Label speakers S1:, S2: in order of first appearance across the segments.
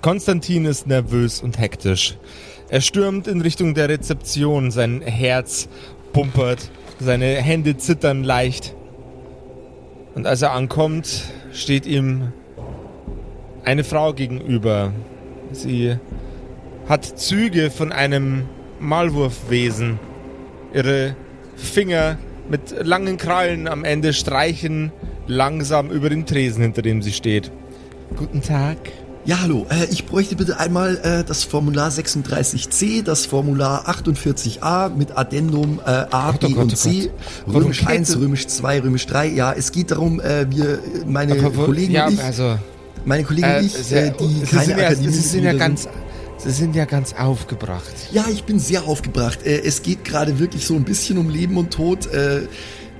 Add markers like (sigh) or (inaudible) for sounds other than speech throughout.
S1: Konstantin ist nervös und hektisch. Er stürmt in Richtung der Rezeption, sein Herz pumpert, seine Hände zittern leicht. Und als er ankommt, steht ihm eine Frau gegenüber. Sie hat Züge von einem Maulwurfwesen. Ihre Finger mit langen Krallen am Ende streichen langsam über den Tresen, hinter dem sie steht. Guten Tag.
S2: Ja, hallo. Äh, ich bräuchte bitte einmal äh, das Formular 36c, das Formular 48a mit Addendum äh, A,
S1: Gott, oh
S2: B
S1: Gott,
S2: und
S1: oh
S2: C,
S1: Gott.
S2: Römisch
S1: Warum
S2: 1,
S1: geht-
S2: Römisch 2, Römisch 3. Ja, es geht darum, äh, wir, meine
S1: Aber
S2: Kollegen
S1: ja,
S2: und ich,
S1: also,
S2: meine Kollegen
S1: äh,
S2: und ich,
S1: sehr-
S2: äh, die
S1: Sie
S2: keine
S1: sind ja,
S2: Akademie
S1: Sie sind ja ganz, Sie sind ja ganz aufgebracht.
S2: Ja, ich bin sehr aufgebracht. Es geht gerade wirklich so ein bisschen um Leben und Tod.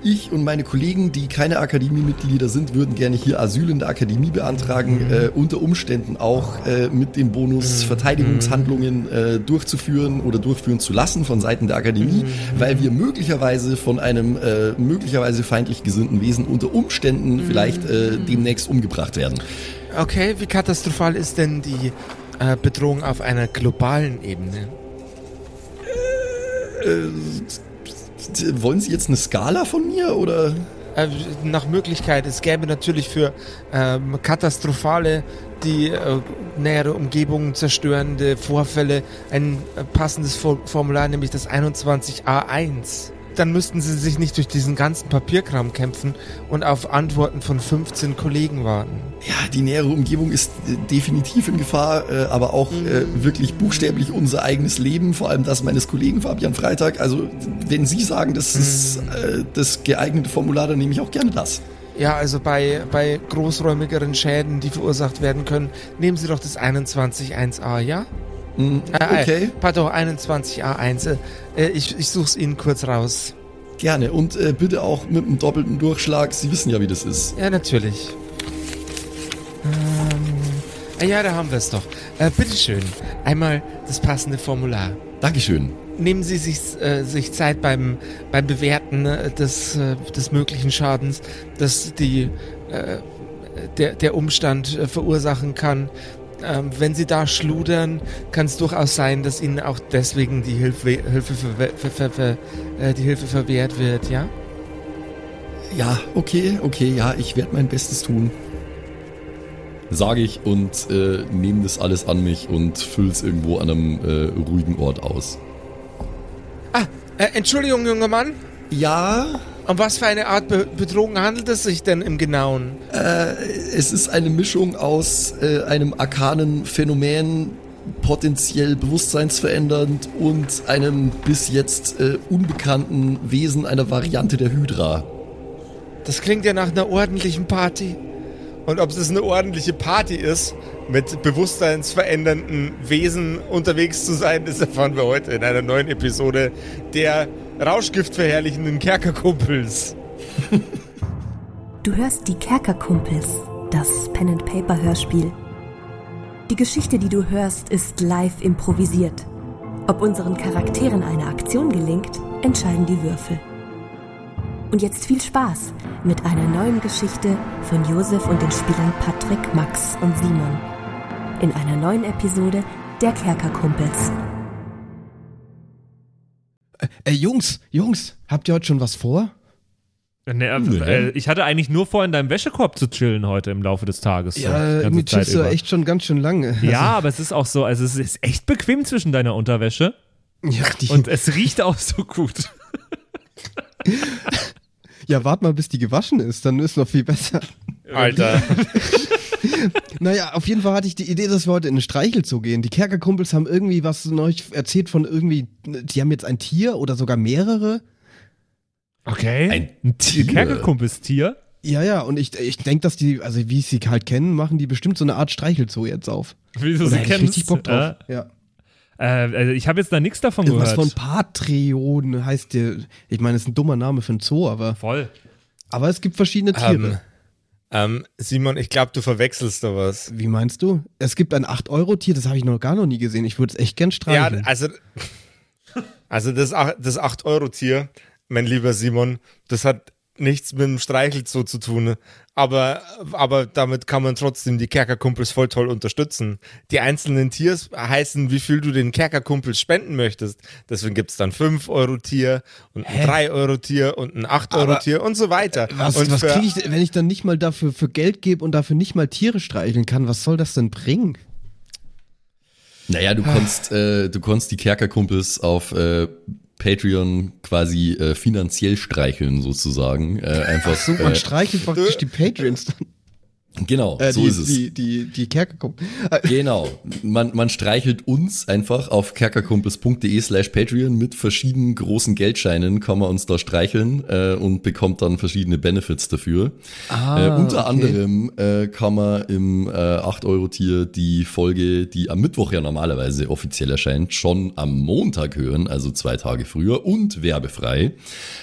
S2: Äh, Ich und meine Kollegen, die keine Akademiemitglieder sind, würden gerne hier Asyl in der Akademie beantragen, äh, unter Umständen auch äh, mit dem Bonus Verteidigungshandlungen äh, durchzuführen oder durchführen zu lassen von Seiten der Akademie, weil wir möglicherweise von einem äh, möglicherweise feindlich gesinnten Wesen unter Umständen vielleicht äh, demnächst umgebracht werden.
S1: Okay, wie katastrophal ist denn die äh, Bedrohung auf einer globalen Ebene?
S2: Wollen Sie jetzt eine Skala von mir oder?
S1: Äh, nach Möglichkeit, es gäbe natürlich für ähm, katastrophale, die äh, nähere Umgebung zerstörende Vorfälle ein äh, passendes For Formular, nämlich das 21a1. Dann müssten sie sich nicht durch diesen ganzen Papierkram kämpfen und auf Antworten von 15 Kollegen warten.
S2: Ja, die nähere Umgebung ist äh, definitiv in Gefahr, äh, aber auch äh, wirklich buchstäblich unser eigenes Leben, vor allem das meines Kollegen Fabian Freitag. Also, wenn Sie sagen, das ist äh, das geeignete Formular, dann nehme ich auch gerne das.
S1: Ja, also bei, bei großräumigeren Schäden, die verursacht werden können, nehmen Sie doch das 21.1a, ja? Äh,
S2: okay,
S1: Äh, pardon, 21a1. Äh, ich ich suche es Ihnen kurz raus.
S2: Gerne. Und äh, bitte auch mit einem doppelten Durchschlag. Sie wissen ja, wie das ist.
S1: Ja, natürlich. Ähm, ja, da haben wir es doch. Äh, bitteschön, einmal das passende Formular.
S2: Dankeschön.
S1: Nehmen Sie sich, äh, sich Zeit beim, beim Bewerten äh, des, äh, des möglichen Schadens, das die, äh, der, der Umstand verursachen kann. Ähm, wenn Sie da schludern, kann es durchaus sein, dass Ihnen auch deswegen die Hilfe, Hilfe, ver, ver, ver, äh, die Hilfe verwehrt wird, ja?
S2: Ja, okay, okay, ja, ich werde mein Bestes tun. Sage ich und äh, nehme das alles an mich und fülle es irgendwo an einem äh, ruhigen Ort aus.
S1: Ah, äh, Entschuldigung, junger Mann.
S2: Ja,
S1: Um was für eine Art Be Bedrohung handelt es sich denn im Genauen?
S2: Es ist eine Mischung aus äh, einem arkanen Phänomen, potenziell bewusstseinsverändernd und einem bis jetzt äh, unbekannten Wesen einer Variante der Hydra.
S1: Das klingt ja nach einer ordentlichen Party. Und ob es eine ordentliche Party ist, mit bewusstseinsverändernden Wesen unterwegs zu sein, das erfahren wir heute in einer neuen Episode der Rauschgiftverherrlichenden Kerkerkumpels.
S3: Du hörst die Kerkerkumpels, das Pen and Paper Hörspiel. Die Geschichte, die du hörst, ist live improvisiert. Ob unseren Charakteren eine Aktion gelingt, entscheiden die Würfel. Und jetzt viel Spaß mit einer neuen Geschichte von Josef und den Spielern Patrick, Max und Simon. In einer neuen Episode der Kerkerkumpels.
S4: Ey, Jungs, Jungs, habt ihr heute schon was vor?
S5: Nee, äh,
S2: Nee.
S5: äh, ich hatte eigentlich nur vor, in deinem Wäschekorb zu chillen heute im Laufe des Tages. so,
S4: Ja,
S5: Zeit
S4: chillst du
S5: über.
S4: echt schon ganz schön lange.
S5: Ja, aber es ist auch so, also es ist echt bequem zwischen deiner Unterwäsche
S4: Also, ja, die,
S5: und es riecht auch so gut. (laughs)
S4: ja, wart mal, bis die gewaschen ist, dann ist noch viel besser.
S1: Alter. (laughs) (laughs)
S4: Naja, auf jeden Fall hatte ich die Idee, dass wir heute in den Streichelzoo gehen. Die Kerkerkumpels haben irgendwie was neulich erzählt von irgendwie, die haben jetzt ein Tier oder sogar mehrere.
S5: Okay.
S2: Ein
S5: Tier.
S2: Tier.
S5: Kerkerkumpelstier.
S4: Ja, ja, und ich, ich denke, dass die, also wie sie halt kennen, machen die bestimmt so eine Art Streichelzoo jetzt auf.
S5: Wie du
S4: Oder
S5: sie
S4: ich
S5: kennst.
S4: richtig Bock drauf. Ja.
S5: Äh, also ich habe jetzt da nichts davon
S4: Irgendwas
S5: gehört.
S4: von Patreon heißt der. Ich meine, das ist ein dummer Name für ein Zoo, aber,
S5: Voll.
S4: aber es gibt verschiedene Tiere.
S1: Ähm, Simon, ich glaube, du verwechselst da was.
S4: Wie meinst du? Es gibt ein 8-Euro-Tier, das habe ich noch gar noch nie gesehen. Ich würde es echt gern
S1: Ja,
S4: streicheln.
S1: also, also das, das 8-Euro-Tier, mein lieber Simon, das hat nichts mit dem Streichelzoo zu tun. Aber, aber damit kann man trotzdem die Kerkerkumpels voll toll unterstützen. Die einzelnen Tiers heißen, wie viel du den Kerkerkumpels spenden möchtest. Deswegen gibt's dann 5 Euro Tier und ein 3 Euro Tier und ein 8 Euro Tier und so weiter.
S4: Was,
S1: und
S4: was kriege ich, wenn ich dann nicht mal dafür für Geld gebe und dafür nicht mal Tiere streicheln kann? Was soll das denn bringen?
S2: Naja, du konntest, äh, du konntest die Kerkerkumpels auf äh, Patreon quasi äh, finanziell streicheln, sozusagen. Äh, einfach.
S4: So, man
S2: äh,
S4: streichelt praktisch die Patreons dann.
S2: Genau,
S4: Äh,
S2: so
S4: die,
S2: ist es.
S4: Die, die, die Kerkerkumpel. (laughs)
S2: Genau. Man, man streichelt uns einfach auf kerkerkumpels.de slash Patreon mit verschiedenen großen Geldscheinen, kann man uns da streicheln äh, und bekommt dann verschiedene Benefits dafür.
S4: Ah,
S2: äh, unter
S4: okay.
S2: anderem äh, kann man im äh, 8-Euro-Tier die Folge, die am Mittwoch ja normalerweise offiziell erscheint, schon am Montag hören, also zwei Tage früher und werbefrei.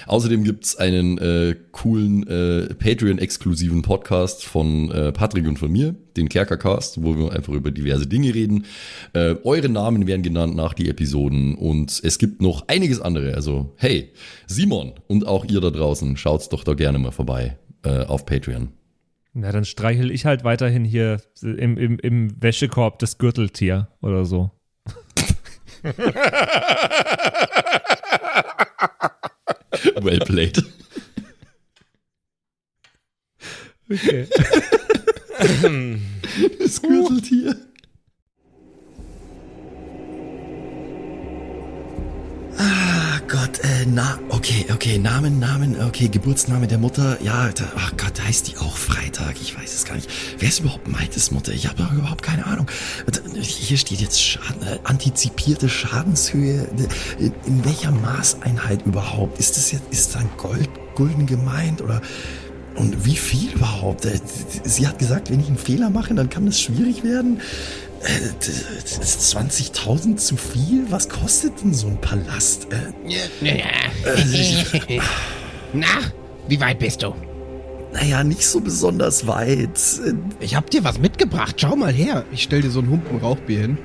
S2: Außerdem gibt's einen äh, coolen äh, Patreon-exklusiven Podcast von äh, Patrick und von mir, den Kerkercast, wo wir einfach über diverse Dinge reden. Äh, eure Namen werden genannt nach die Episoden und es gibt noch einiges andere. Also hey, Simon und auch ihr da draußen, schaut's doch da gerne mal vorbei äh, auf Patreon.
S5: Na, dann streichel ich halt weiterhin hier im, im, im Wäschekorb das Gürteltier oder so. (laughs)
S2: Well played.
S5: Okay. (laughs) (laughs)
S2: Das Gürteltier. Ah Gott, äh, na, okay, okay, Namen, Namen, okay, Geburtsname der Mutter, ja, da, ach Gott, heißt die auch Freitag? Ich weiß es gar nicht. Wer ist überhaupt Maites Mutter? Ich habe überhaupt keine Ahnung. Hier steht jetzt Schaden, äh, antizipierte Schadenshöhe. In, in welcher Maßeinheit überhaupt? Ist das jetzt, ist dann Gold, Gulden gemeint oder und wie viel überhaupt? Äh, Sie hat gesagt, wenn ich einen Fehler mache, dann kann das schwierig werden. Äh, Ist 20.000 zu viel? Was kostet denn so ein Palast? Äh, (laughs)
S6: Na, wie weit bist du?
S2: naja, nicht so besonders weit.
S6: Ich hab dir was mitgebracht. Schau mal her.
S4: Ich stell dir so ein Humpen Rauchbier hin.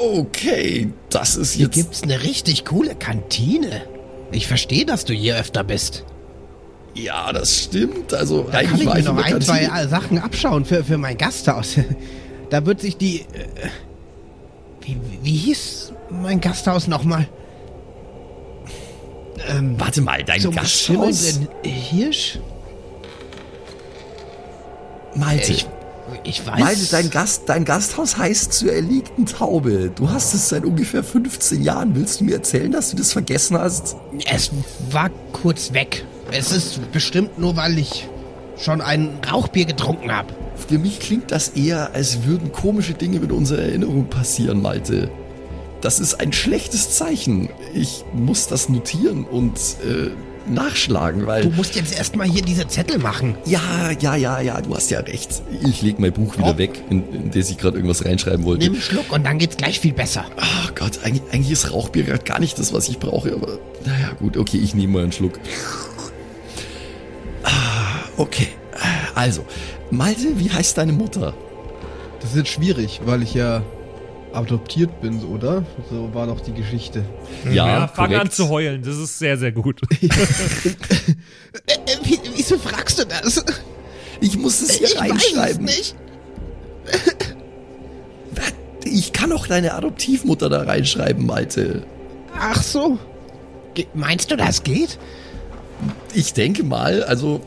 S2: Okay, das ist
S6: Hier
S2: jetzt...
S6: gibt's eine richtig coole Kantine. Ich verstehe, dass du hier öfter bist.
S2: Ja, das stimmt. Also
S6: Da kann
S2: eigentlich
S6: ich
S2: war
S6: mir
S2: ich
S6: noch ein, zwei Sachen abschauen für, für mein Gasthaus. (laughs) Da wird sich die... Äh, wie, wie hieß mein Gasthaus nochmal? Ähm,
S2: Warte mal, dein
S6: zum
S2: Gasthaus?
S6: Hirsch?
S2: Malte.
S6: Ich, ich weiß...
S2: Malte, dein, Gast, dein Gasthaus heißt zur erlegten Taube. Du hast es seit ungefähr 15 Jahren. Willst du mir erzählen, dass du das vergessen hast?
S6: Es war kurz weg. Es ist bestimmt nur, weil ich schon ein Rauchbier getrunken habe.
S2: Für mich klingt das eher, als würden komische Dinge mit unserer Erinnerung passieren, Malte. Das ist ein schlechtes Zeichen. Ich muss das notieren und äh, nachschlagen,
S6: Du
S2: weil...
S6: musst jetzt erstmal hier diese Zettel machen.
S2: Ja, ja, ja, ja, du hast ja recht. Ich leg mein Buch wieder
S6: Oh.
S2: weg, in, in das ich gerade irgendwas reinschreiben wollte.
S6: Nimm einen Schluck und dann geht's gleich viel besser.
S2: Ach Gott, eigentlich, eigentlich ist Rauchbier gerade gar nicht das, was ich brauche, aber naja, gut, okay, ich nehme mal einen Schluck. Ah, okay. Also, Malte, wie heißt deine Mutter?
S4: Das ist jetzt schwierig, weil ich ja adoptiert bin, oder? So war doch die Geschichte.
S5: Ja, fang
S2: korrekt.
S5: an zu heulen. Das ist sehr, sehr gut. (laughs)
S6: Äh, äh, wie, wieso fragst du das?
S2: Ich muss es hier
S6: Ich weiß es
S2: reinschreiben.
S6: nicht. (laughs)
S2: Ich kann auch deine Adoptivmutter da reinschreiben, Malte.
S6: Ach so. Ge meinst du, das geht?
S2: Ich denke mal, also,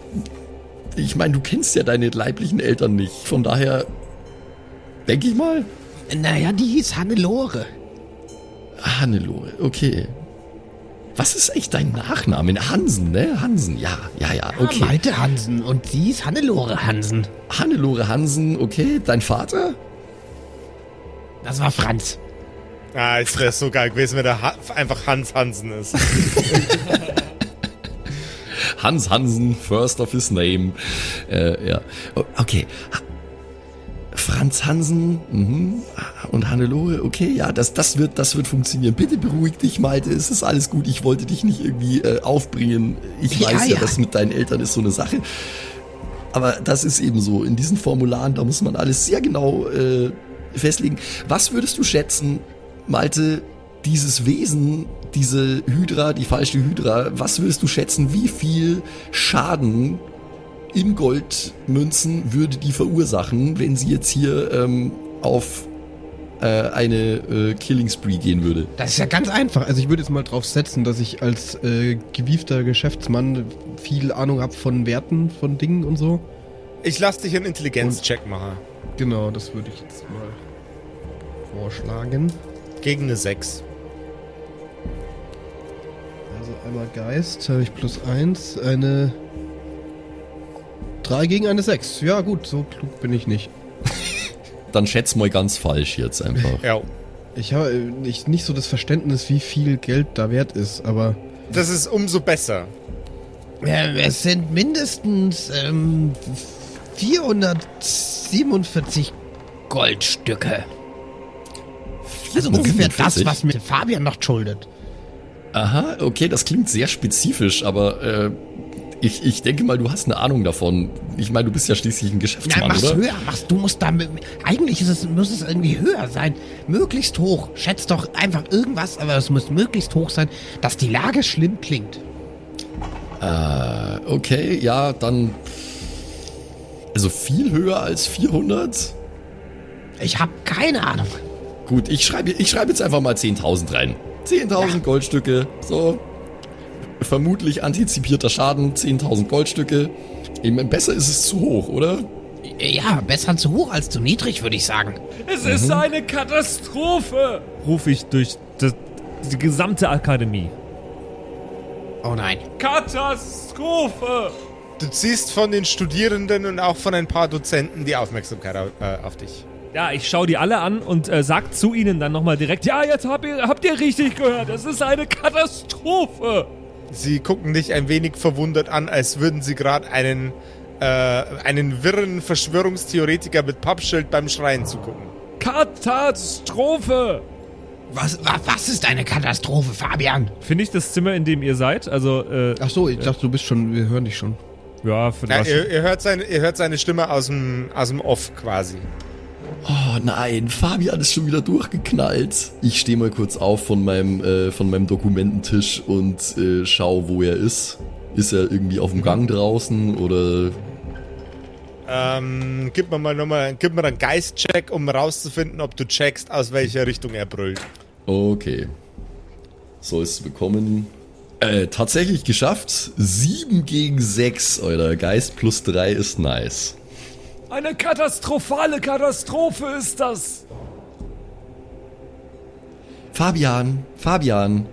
S2: ich meine, du kennst ja deine leiblichen Eltern nicht. Von daher, denke ich mal,
S6: Naja, die hieß Hannelore.
S2: Hannelore, okay. Was ist eigentlich dein Nachname? Hansen, ne? Hansen, ja, ja, ja, okay.
S6: Ja, Malte Hansen und sie ist Hannelore Hansen.
S2: Hannelore Hansen, okay. Dein Vater?
S6: Das war Franz.
S1: Ah, es wäre so geil gewesen, wenn der ha einfach Hans Hansen ist. (laughs)
S2: Hans Hansen, first of his name. Äh, ja. Okay. Franz Hansen mhm. und Hannelore, okay, ja, das, das, wird, das wird funktionieren. Bitte beruhig dich, Malte, es ist alles gut. Ich wollte dich nicht irgendwie äh, aufbringen. Ich
S6: Ja,
S2: weiß ja,
S6: ja.
S2: das mit deinen Eltern ist so eine Sache. Aber das ist eben so. In diesen Formularen, da muss man alles sehr genau äh, festlegen. Was würdest du schätzen, Malte, dieses Wesen, diese Hydra, die falsche Hydra, was willst du schätzen, wie viel Schaden in Goldmünzen würde die verursachen, wenn sie jetzt hier ähm, auf äh, eine äh, Killing Spree gehen würde?
S6: Das ist ja ganz einfach.
S4: Also ich würde jetzt mal drauf setzen, dass ich als äh, gewiefter Geschäftsmann viel Ahnung habe von Werten, von Dingen und so.
S1: Ich lass dich einen Intelligenzcheck machen.
S4: Genau, das würde ich jetzt mal vorschlagen.
S1: Gegen eine 6.
S4: Also einmal Geist, habe ich plus 1, eine 3 gegen eine 6. Ja gut, so klug bin ich nicht. (laughs)
S2: Dann schätz mal ganz falsch jetzt einfach.
S1: Ja.
S4: Ich habe nicht, nicht so das Verständnis, wie viel Geld da wert ist, aber
S1: Das ist umso besser.
S6: Ja, es sind mindestens ähm, 447 Goldstücke. Also ungefähr das,
S2: 447?
S6: was mir Fabian noch schuldet.
S2: Aha, okay, das klingt sehr spezifisch, aber äh, ich, ich denke mal, du hast eine Ahnung davon. Ich meine, du bist ja schließlich ein
S6: Ja,
S2: Geschäftsmann,
S6: mach's
S2: oder?
S6: höher, mach's, du musst da, eigentlich ist es, muss es irgendwie höher sein. Möglichst hoch. Schätzt doch einfach irgendwas, aber es muss möglichst hoch sein, dass die Lage schlimm klingt.
S2: Äh, okay, ja, dann. Also viel höher als 400?
S6: Ich hab keine Ahnung.
S2: Gut, ich schreibe ich schreibe jetzt einfach mal 10.000 rein. 10.000 Goldstücke, so. Vermutlich antizipierter Schaden, 10.000 Goldstücke. Ich meine, besser ist es zu hoch, oder?
S6: Ja, besser zu hoch als zu niedrig, würde ich sagen.
S5: Es ist eine Katastrophe! Rufe ich durch das, die gesamte Akademie.
S6: Oh nein.
S5: Katastrophe!
S1: Du ziehst von den Studierenden und auch von ein paar Dozenten die Aufmerksamkeit auf, äh, auf dich.
S5: Ja, ich schaue die alle an und äh, sag zu ihnen dann nochmal direkt, ja, jetzt habt ihr, habt ihr richtig gehört, es ist eine Katastrophe!
S1: Sie gucken dich ein wenig verwundert an, als würden sie gerade einen, äh, einen wirren Verschwörungstheoretiker mit Pappschild beim Schreien zugucken.
S5: Katastrophe!
S6: Was, was, was ist eine Katastrophe, Fabian?
S5: Finde ich das Zimmer, in dem ihr seid? Also, äh,
S4: ach so, ich dachte, du bist schon, wir hören dich schon.
S5: ja, für
S1: Ja, ihr, ihr, hört seine, ihr hört seine Stimme aus dem, aus dem Off quasi.
S2: Oh nein, Fabian ist schon wieder durchgeknallt. Ich stehe mal kurz auf von meinem, äh, von meinem Dokumententisch und äh, schau, wo er ist. Ist er irgendwie auf dem Gang draußen oder
S1: Ähm, gib mir mal nochmal, gib mir einen Geistcheck, um rauszufinden, ob du checkst, aus welcher Richtung er brüllt.
S2: Okay. Sollst du bekommen. Äh, tatsächlich geschafft. 7 gegen 6, euer Geist plus 3 ist nice.
S5: Eine katastrophale Katastrophe ist das!
S2: Fabian, Fabian.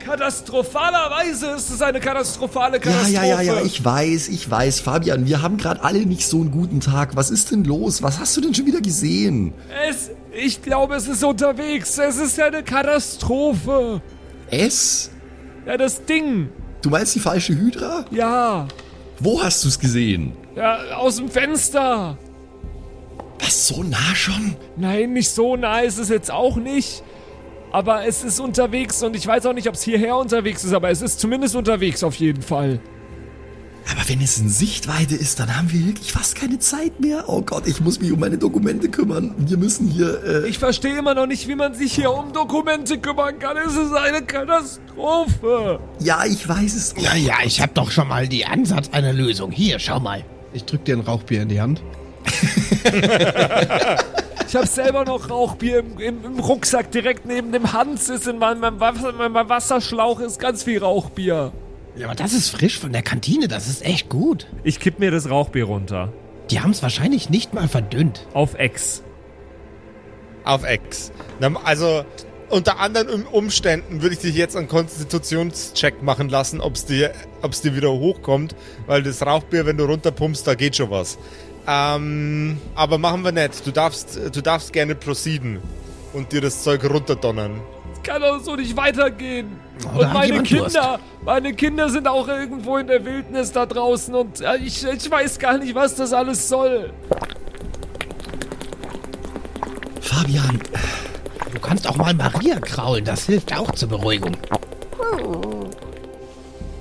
S5: Katastrophalerweise ist es eine katastrophale
S2: Ja,
S5: Katastrophe!
S2: ja, ja, ja, ich weiß, ich weiß. Fabian, wir haben gerade alle nicht so einen guten Tag. Was ist denn los? Was hast du denn schon wieder gesehen?
S5: Es, ich glaube, es ist unterwegs. Es ist eine Katastrophe.
S2: Es?
S5: Ja, das Ding.
S2: Du meinst die falsche Hydra?
S5: Ja,
S2: Wo hast du es gesehen?
S5: Ja, aus dem Fenster.
S2: Was, so nah schon?
S5: Nein, nicht so nah ist es jetzt auch nicht. Aber es ist unterwegs und ich weiß auch nicht, ob es hierher unterwegs ist, aber es ist zumindest unterwegs auf jeden Fall.
S2: Aber wenn es in Sichtweite ist, dann haben wir wirklich fast keine Zeit mehr. Oh Gott, ich muss mich um meine Dokumente kümmern. Wir müssen hier, äh,
S5: Ich verstehe immer noch nicht, wie man sich hier um Dokumente kümmern kann. Es ist eine Katastrophe.
S2: ja, ich weiß es.
S6: Ja, ja, ich hab doch schon mal die Ansatz einer Lösung. Hier, schau mal.
S4: Ich drück dir ein Rauchbier in die Hand. (laughs)
S5: Ich habe selber noch Rauchbier im, im, im Rucksack direkt neben dem Hans ist in meinem, meinem, Wasser, meinem Wasserschlauch ist ganz viel Rauchbier.
S6: Ja, aber das ist frisch von der Kantine, das ist echt gut.
S5: Ich kipp mir das Rauchbier runter.
S6: Die haben's wahrscheinlich nicht mal verdünnt.
S5: Auf Ex.
S1: Auf X. Na, Also, unter anderen Um- Umständen würde ich dich jetzt einen Konstitutionscheck machen lassen, ob es dir, ob's dir wieder hochkommt, weil das Rauchbier, wenn du runterpumpst, da geht schon was. Ähm, aber machen wir nicht. Du darfst, du darfst gerne proceeden und dir das Zeug runterdonnern.
S5: Es kann doch so nicht weitergehen.
S6: Oh, da
S5: und meine Kinder, meine Kinder sind auch irgendwo in der Wildnis da draußen und ich, ich weiß gar nicht, was das alles soll.
S2: Fabian,
S6: Du kannst auch mal Maria kraulen, das hilft auch zur Beruhigung.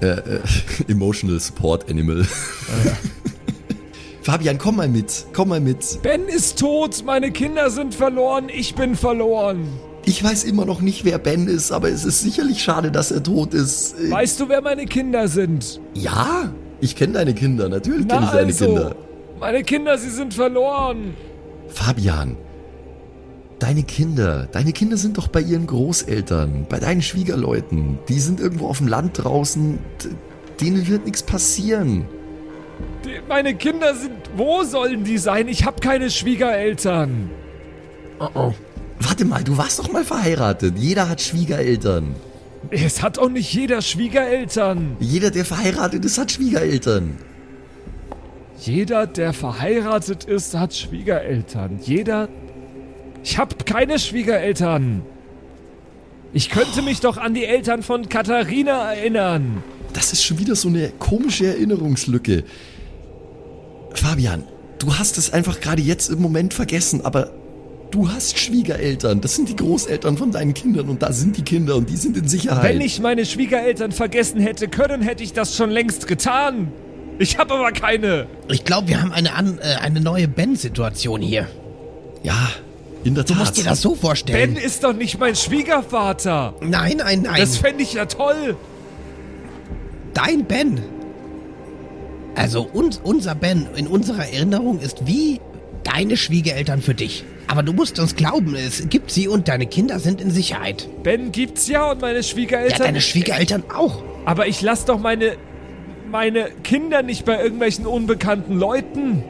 S2: äh, äh, (laughs) Emotional Support Animal. (laughs) Fabian, komm mal mit. Komm mal mit.
S5: Ben ist tot, meine Kinder sind verloren, ich bin verloren.
S2: Ich weiß immer noch nicht, wer Ben ist, aber es ist sicherlich schade, dass er tot ist.
S5: Weißt du, wer meine Kinder sind?
S2: Ja, ich kenne deine Kinder, natürlich kenne
S5: Na
S2: ich deine
S5: also,
S2: Kinder.
S5: meine Kinder, sie sind verloren.
S2: Fabian, deine Kinder, deine Kinder sind doch bei ihren Großeltern, bei deinen Schwiegerleuten. Die sind irgendwo auf dem Land draußen. Denen wird nichts passieren.
S5: Die, meine Kinder sind, wo sollen die sein? Ich habe keine Schwiegereltern.
S2: Warte mal, du warst doch mal verheiratet. Jeder hat Schwiegereltern.
S5: Es hat auch nicht jeder Schwiegereltern.
S2: Jeder, der verheiratet ist, hat Schwiegereltern.
S5: Jeder, der verheiratet ist, hat Schwiegereltern. Jeder. Ich habe keine Schwiegereltern. Ich könnte mich doch an die Eltern von Katharina erinnern.
S2: Das ist schon wieder so eine komische Erinnerungslücke. Fabian, du hast es einfach gerade jetzt im Moment vergessen, aber du hast Schwiegereltern. Das sind die Großeltern von deinen Kindern und da sind die Kinder und die sind in Sicherheit.
S5: Wenn ich meine Schwiegereltern vergessen hätte können, hätte ich das schon längst getan. Ich habe aber keine.
S6: Ich glaube, wir haben eine, an, äh, eine neue Ben-Situation hier.
S2: Ja, in der
S6: Du
S2: Tat.
S6: musst dir das so vorstellen.
S5: Ben ist doch nicht mein Schwiegervater.
S6: nein, nein, nein.
S5: Das fände ich ja toll.
S6: Dein Ben. Also uns, unser Ben in unserer Erinnerung ist wie deine Schwiegereltern für dich. Aber du musst uns glauben, es gibt sie und deine Kinder sind in Sicherheit.
S5: Ben gibt's ja und meine
S6: Ja,
S5: Schwiegereltern.
S6: deine Schwiegereltern auch.
S5: aber ich lass doch meine meine Kinder nicht bei irgendwelchen unbekannten Leuten.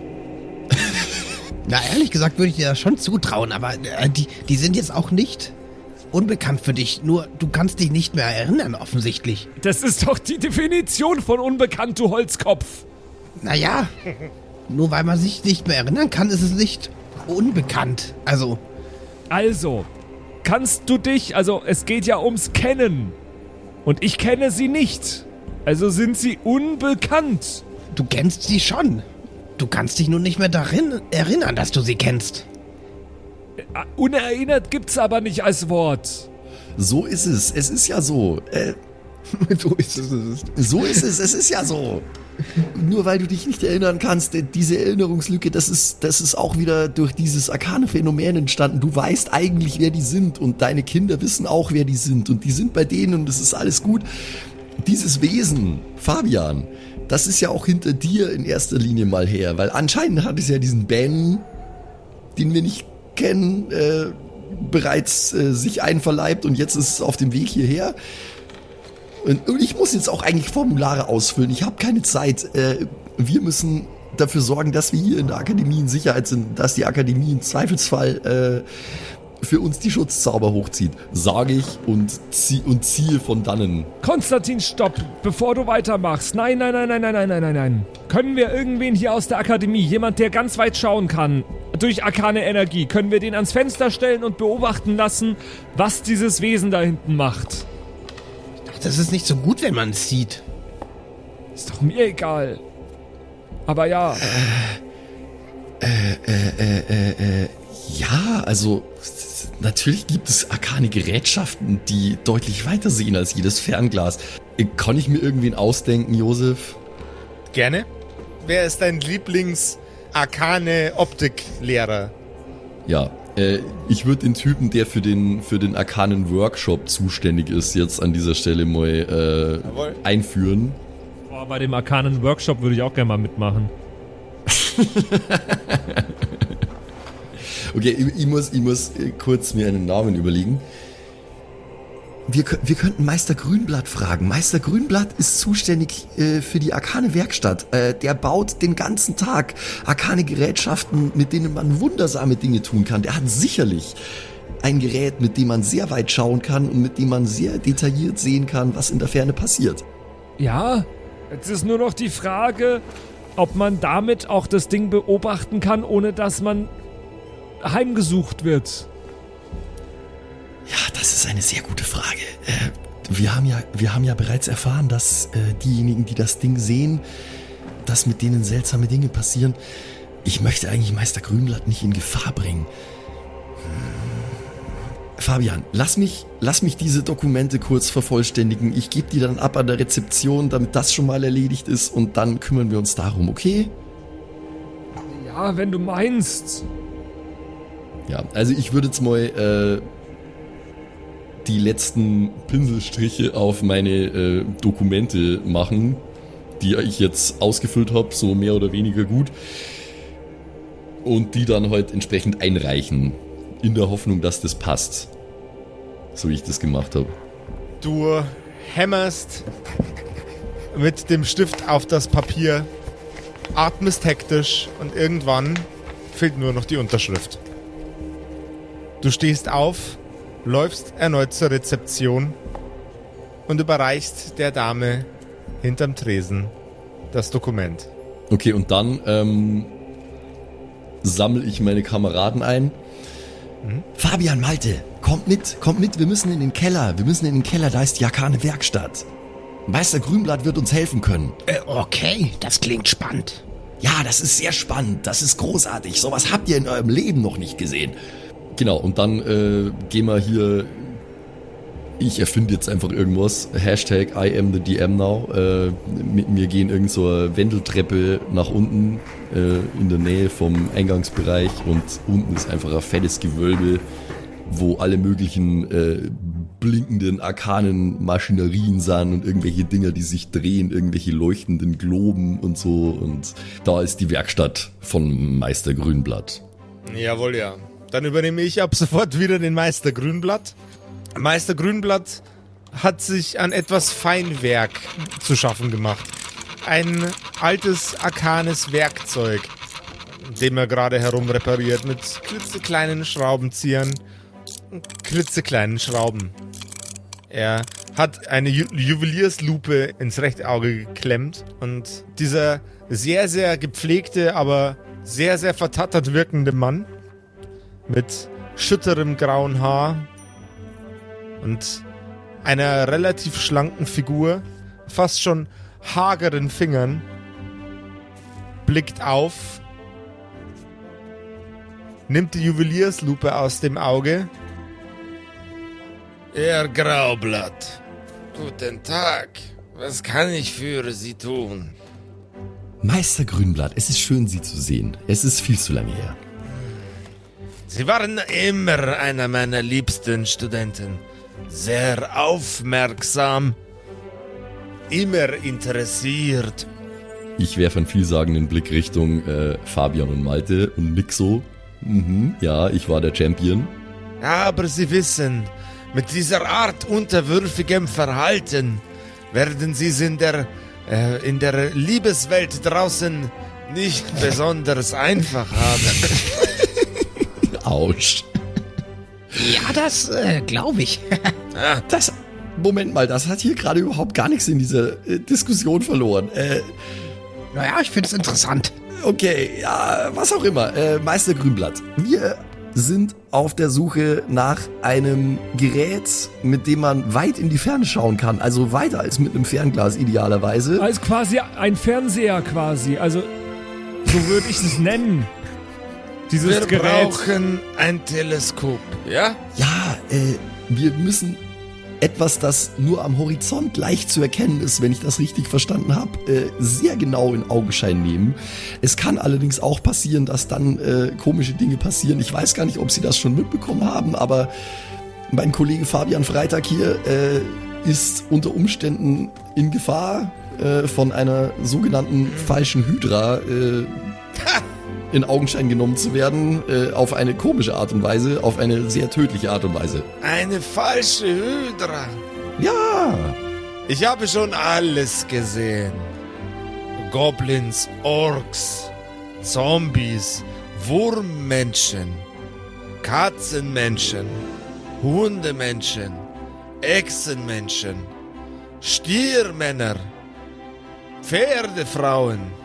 S6: Na, ehrlich gesagt würde ich dir das schon zutrauen, aber äh, die, die sind jetzt auch nicht unbekannt für dich. Nur du kannst dich nicht mehr erinnern, offensichtlich.
S5: Das ist doch die Definition von unbekannt, du Holzkopf.
S6: Naja, nur weil man sich nicht mehr erinnern kann, ist es nicht unbekannt. Also,
S5: Also, kannst du dich, also es geht ja ums Kennen. Und ich kenne sie nicht. Also sind sie unbekannt.
S6: du kennst sie schon. Du kannst dich nur nicht mehr darin erinnern, dass du sie kennst.
S5: Äh, Unerinnert gibt's aber nicht als Wort.
S2: So ist es. Es ist ja so. Äh, (laughs)
S4: so ist es. es ist.
S2: so ist es. Es ist ja so. Nur weil du dich nicht erinnern kannst, äh, diese Erinnerungslücke, das ist, das ist auch wieder durch dieses arkane Phänomen entstanden. Du weißt eigentlich, wer die sind und deine Kinder wissen auch, wer die sind und die sind bei denen und es ist alles gut. Dieses Wesen, Fabian, das ist ja auch hinter dir in erster Linie mal her, weil anscheinend hat es ja diesen Ben, den wir nicht kennen, äh, bereits äh, sich einverleibt und jetzt ist es auf dem Weg hierher. Und, und ich muss jetzt auch eigentlich Formulare ausfüllen. Ich habe keine Zeit. Äh, wir müssen dafür sorgen, dass wir hier in der Akademie in Sicherheit sind, dass die Akademie im Zweifelsfall äh, für uns die Schutzzauber hochzieht. Sage ich und, zieh, und ziehe von dannen.
S5: Konstantin, stopp, bevor du weitermachst. Nein, nein, nein, nein, nein, nein, nein, nein, nein. Können wir irgendwen hier aus der Akademie, jemand, der ganz weit schauen kann, durch arkane Energie, können wir den ans Fenster stellen und beobachten lassen, was dieses Wesen da hinten macht?
S6: Ach, das ist nicht so gut, wenn man es sieht.
S5: Ist doch mir egal. Aber ja,
S2: Ja, also natürlich gibt es arkane Gerätschaften, die deutlich weiter sehen als jedes Fernglas. Kann ich mir irgendwen ausdenken, Josef?
S1: Gerne. Wer ist dein Lieblings-arkane Optiklehrer?
S2: Ja, äh, ich würde den Typen, der für den, für den arkanen Workshop zuständig ist, jetzt an dieser Stelle mal äh, einführen.
S5: Boah, bei dem arkanen Workshop würde ich auch gerne mal mitmachen. (laughs)
S2: Okay, ich, ich, muss, ich muss äh, kurz mir einen Namen überlegen. Wir, wir könnten Meister Grünblatt fragen. Meister Grünblatt ist zuständig äh, für die arkane Werkstatt. Äh, der baut den ganzen Tag arkane Gerätschaften, mit denen man wundersame Dinge tun kann. Der hat sicherlich ein Gerät, mit dem man sehr weit schauen kann und mit dem man sehr detailliert sehen kann, was in der Ferne passiert.
S5: Ja, jetzt ist nur noch die Frage, ob man damit auch das Ding beobachten kann, ohne dass man heimgesucht wird.
S2: Ja, das ist eine sehr gute Frage. Äh, wir, haben ja, wir haben ja bereits erfahren, dass äh, diejenigen, die das Ding sehen, dass mit denen seltsame Dinge passieren. Ich möchte eigentlich Meister Grünblatt nicht in Gefahr bringen. Hm. Fabian, lass mich, lass mich diese Dokumente kurz vervollständigen. Ich gebe die dann ab an der Rezeption, damit das schon mal erledigt ist und dann kümmern wir uns darum, okay?
S5: Ja, wenn du meinst.
S2: Ja, also ich würde jetzt mal äh, die letzten Pinselstriche auf meine äh, Dokumente machen, die ich jetzt ausgefüllt habe, so mehr oder weniger gut. Und die dann halt entsprechend einreichen. In der Hoffnung, dass das passt. So wie ich das gemacht habe.
S1: Du hämmerst mit dem Stift auf das Papier, atmest hektisch und irgendwann fehlt nur noch die Unterschrift. Du stehst auf, läufst erneut zur Rezeption und überreichst der Dame hinterm Tresen das Dokument.
S2: Okay, und dann ähm, sammle ich meine Kameraden ein. Fabian Malte, kommt mit, kommt mit, wir müssen in den Keller, wir müssen in den Keller, da ist die Jakane Werkstatt. Meister Grünblatt wird uns helfen können.
S6: Äh, okay, das klingt spannend.
S2: Ja, das ist sehr spannend, das ist großartig, sowas habt ihr in eurem Leben noch nicht gesehen. Genau, und dann äh, gehen wir hier, ich erfinde jetzt einfach irgendwas, Hashtag I am the DM now, äh, mit mir gehen irgend so eine Wendeltreppe nach unten äh, in der Nähe vom Eingangsbereich und unten ist einfach ein fettes Gewölbe, wo alle möglichen äh, blinkenden, arkanen Maschinerien sind und irgendwelche Dinger, die sich drehen, irgendwelche leuchtenden Globen und so. Und da ist die Werkstatt von Meister Grünblatt.
S1: Jawohl, ja. Dann übernehme ich ab sofort wieder den Meister Grünblatt. Meister Grünblatt hat sich an etwas Feinwerk zu schaffen gemacht. Ein altes, arkanes Werkzeug, dem er gerade herum repariert, mit klitzekleinen Schraubenziehern klitzekleinen Schrauben. Er hat eine Ju Juwelierslupe ins rechte Auge geklemmt und dieser sehr, sehr gepflegte, aber sehr, sehr vertattert wirkende Mann mit schütterem grauen Haar und einer relativ schlanken Figur, fast schon hageren Fingern, blickt auf, nimmt die Juwelierslupe aus dem Auge. Herr Graublatt, guten Tag. Was kann ich für Sie tun?
S2: Meister Grünblatt, es ist schön, Sie zu sehen. Es ist viel zu lange her.
S1: Sie waren immer einer meiner liebsten Studenten. Sehr aufmerksam. Immer interessiert.
S2: Ich werfe einen vielsagenden Blick Richtung äh, Fabian und Malte und so. Mhm, ja, ich war der Champion.
S1: Aber Sie wissen, mit dieser Art unterwürfigem Verhalten werden Sie es in der, äh, in der Liebeswelt draußen nicht (laughs) besonders einfach haben. (laughs)
S2: Autsch.
S6: Ja, das äh, glaube ich. (laughs)
S2: Das. Moment mal, das hat hier gerade überhaupt gar nichts in dieser äh, Diskussion verloren. Äh,
S6: naja, ich finde es interessant.
S2: okay, ja, was auch immer. Äh, Meister Grünblatt, wir sind auf der Suche nach einem Gerät, mit dem man weit in die Ferne schauen kann. Also weiter als mit einem Fernglas idealerweise.
S5: Als quasi ein Fernseher quasi. Also, so würde ich es nennen. Dieses
S1: Wir
S5: Gerät.
S1: brauchen ein Teleskop, ja?
S2: Ja, äh, wir müssen etwas, das nur am Horizont leicht zu erkennen ist, wenn ich das richtig verstanden habe, äh, sehr genau in Augenschein nehmen. Es kann allerdings auch passieren, dass dann äh, komische Dinge passieren. Ich weiß gar nicht, ob Sie das schon mitbekommen haben, aber mein Kollege Fabian Freitag hier äh, ist unter Umständen in Gefahr äh, von einer sogenannten falschen Hydra äh, in Augenschein genommen zu werden, äh, auf eine komische Art und Weise, auf eine sehr tödliche Art und Weise.
S1: Eine falsche Hydra.
S2: Ja,
S1: Ich habe schon alles gesehen. Goblins, Orks, Zombies, Wurmmenschen, Katzenmenschen, Hundemenschen, Echsenmenschen, Stiermänner, Pferdefrauen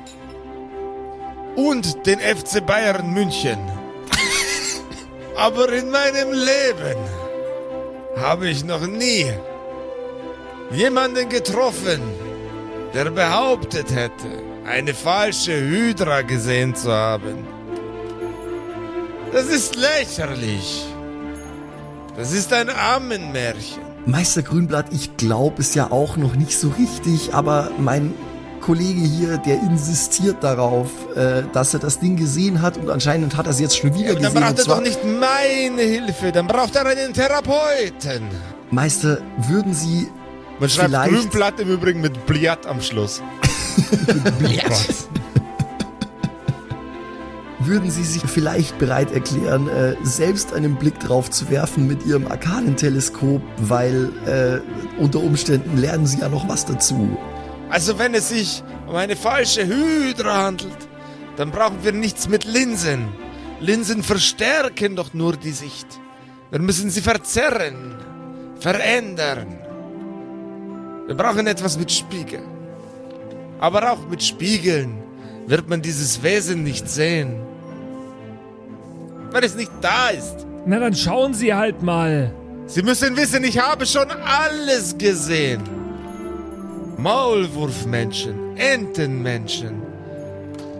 S1: und den FC Bayern München. Aber in meinem Leben habe ich noch nie jemanden getroffen, der behauptet hätte, eine falsche Hydra gesehen zu haben. Das ist lächerlich. Das ist ein Ammenmärchen.
S2: Meister Grünblatt, ich glaube es ja auch noch nicht so richtig, aber mein Kollege hier, der insistiert darauf, äh, dass er das Ding gesehen hat und anscheinend hat er es jetzt schon wieder
S1: Dann
S2: gesehen.
S1: braucht
S2: und
S1: er doch nicht meine Hilfe, dann braucht er einen Therapeuten.
S2: Meister, würden Sie
S1: Man schreibt
S2: Vielleicht-
S1: Grünblatt im Übrigen mit Bliat am Schluss. (laughs)
S2: Würden Sie sich vielleicht bereit erklären, äh, selbst einen Blick drauf zu werfen mit Ihrem Arkanenteleskop, weil äh, unter Umständen lernen Sie ja noch was dazu.
S1: Also wenn es sich um eine falsche Hydra handelt, dann brauchen wir nichts mit Linsen. Linsen verstärken doch nur die Sicht. Wir müssen sie verzerren, verändern. Wir brauchen etwas mit Spiegeln. Aber auch mit Spiegeln wird man dieses Wesen nicht sehen. Wenn es nicht da ist.
S5: Na, dann schauen Sie halt mal.
S1: Sie müssen wissen, ich habe schon alles gesehen. Maulwurfmenschen, Entenmenschen,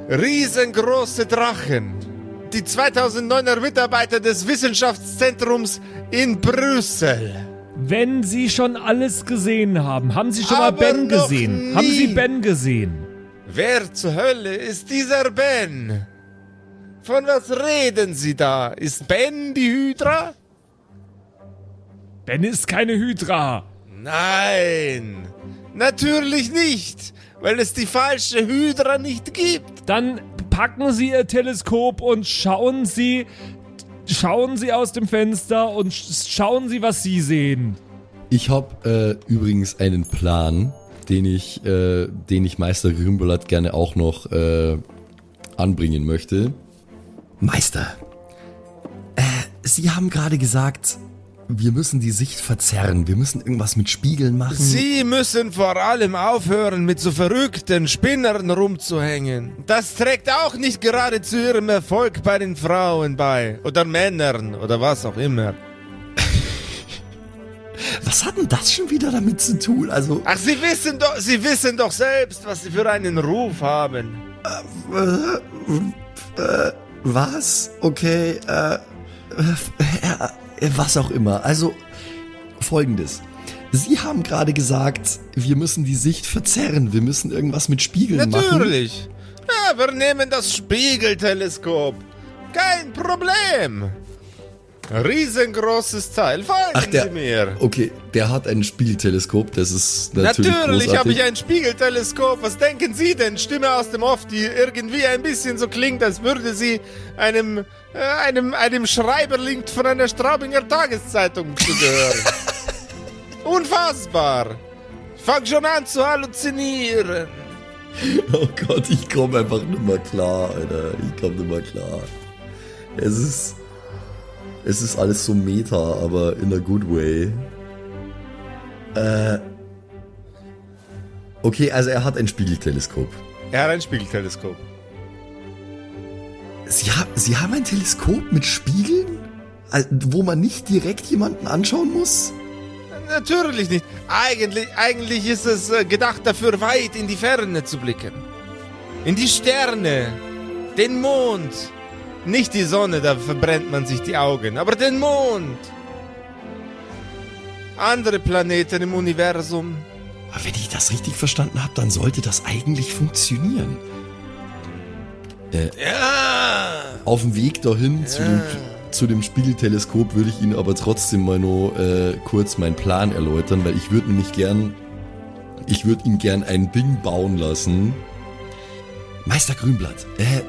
S1: riesengroße Drachen, die 2009er Mitarbeiter des Wissenschaftszentrums in Brüssel.
S5: Wenn Sie schon alles gesehen haben, haben Sie schon mal
S1: Aber
S5: Ben
S1: noch
S5: gesehen?
S1: nie.
S5: Haben Sie Ben gesehen?
S1: Wer zur Hölle ist dieser Ben? Von was reden Sie da? Ist Ben die Hydra?
S5: Ben ist keine Hydra.
S1: Nein, natürlich nicht, weil es die falsche Hydra nicht gibt.
S5: Dann packen Sie Ihr Teleskop und schauen Sie, schauen Sie aus dem Fenster und sch- schauen Sie, was Sie sehen.
S2: Ich habe äh, übrigens einen Plan, den ich, äh, den ich Meister Grünblatt gerne auch noch äh, anbringen möchte. Meister, äh, Sie haben gerade gesagt, wir müssen die Sicht verzerren, wir müssen irgendwas mit Spiegeln machen.
S1: Sie müssen vor allem aufhören, mit so verrückten Spinnern rumzuhängen. Das trägt auch nicht gerade zu ihrem Erfolg bei den Frauen bei. Oder Männern oder was auch immer. (laughs)
S2: Was hat denn das schon wieder damit zu tun? Also,
S1: Ach, Sie wissen doch, Sie wissen doch selbst, was Sie für einen Ruf haben.
S2: was? Okay, äh, äh, äh, was auch immer. Also, folgendes. Sie haben gerade gesagt, wir müssen die Sicht verzerren, wir müssen irgendwas mit Spiegeln machen.
S1: Natürlich. Ja, wir nehmen das Spiegelteleskop. Kein Problem. Riesengroßes Teil. Folgen
S2: Ach, der,
S1: Sie mir.
S2: okay, der hat ein Spiegelteleskop, das ist natürlich,
S1: Natürlich habe ich ein Spiegelteleskop. Was denken Sie denn? Stimme aus dem Off, die irgendwie ein bisschen so klingt, als würde sie einem, äh, einem, einem Schreiberling von einer Straubinger Tageszeitung zugehören. (laughs) Unfassbar. Ich fang schon an zu halluzinieren.
S2: Oh Gott, ich komme einfach nicht mehr klar, Alter. Ich komme nicht mehr klar. Es ist, es ist alles so meta, aber in a good way. Äh, okay, also er hat ein Spiegelteleskop.
S1: Er hat ein Spiegelteleskop.
S2: Sie, ha Sie haben ein Teleskop mit Spiegeln? Wo man nicht direkt jemanden anschauen muss?
S1: Natürlich nicht. Eigentlich, eigentlich ist es äh, gedacht dafür, weit in die Ferne zu blicken. In die Sterne. Den Mond. Nicht die Sonne, da verbrennt man sich die Augen, aber den Mond. Andere Planeten im Universum.
S2: Aber wenn ich das richtig verstanden habe, dann sollte das eigentlich funktionieren.
S1: Ja.
S2: Auf dem Weg dahin zu, dem, zu dem Spiegelteleskop würde ich Ihnen aber trotzdem mal nur äh, kurz meinen Plan erläutern, weil ich würde nämlich gern, ich würde Ihnen gern ein Ding bauen lassen. Meister Grünblatt, äh,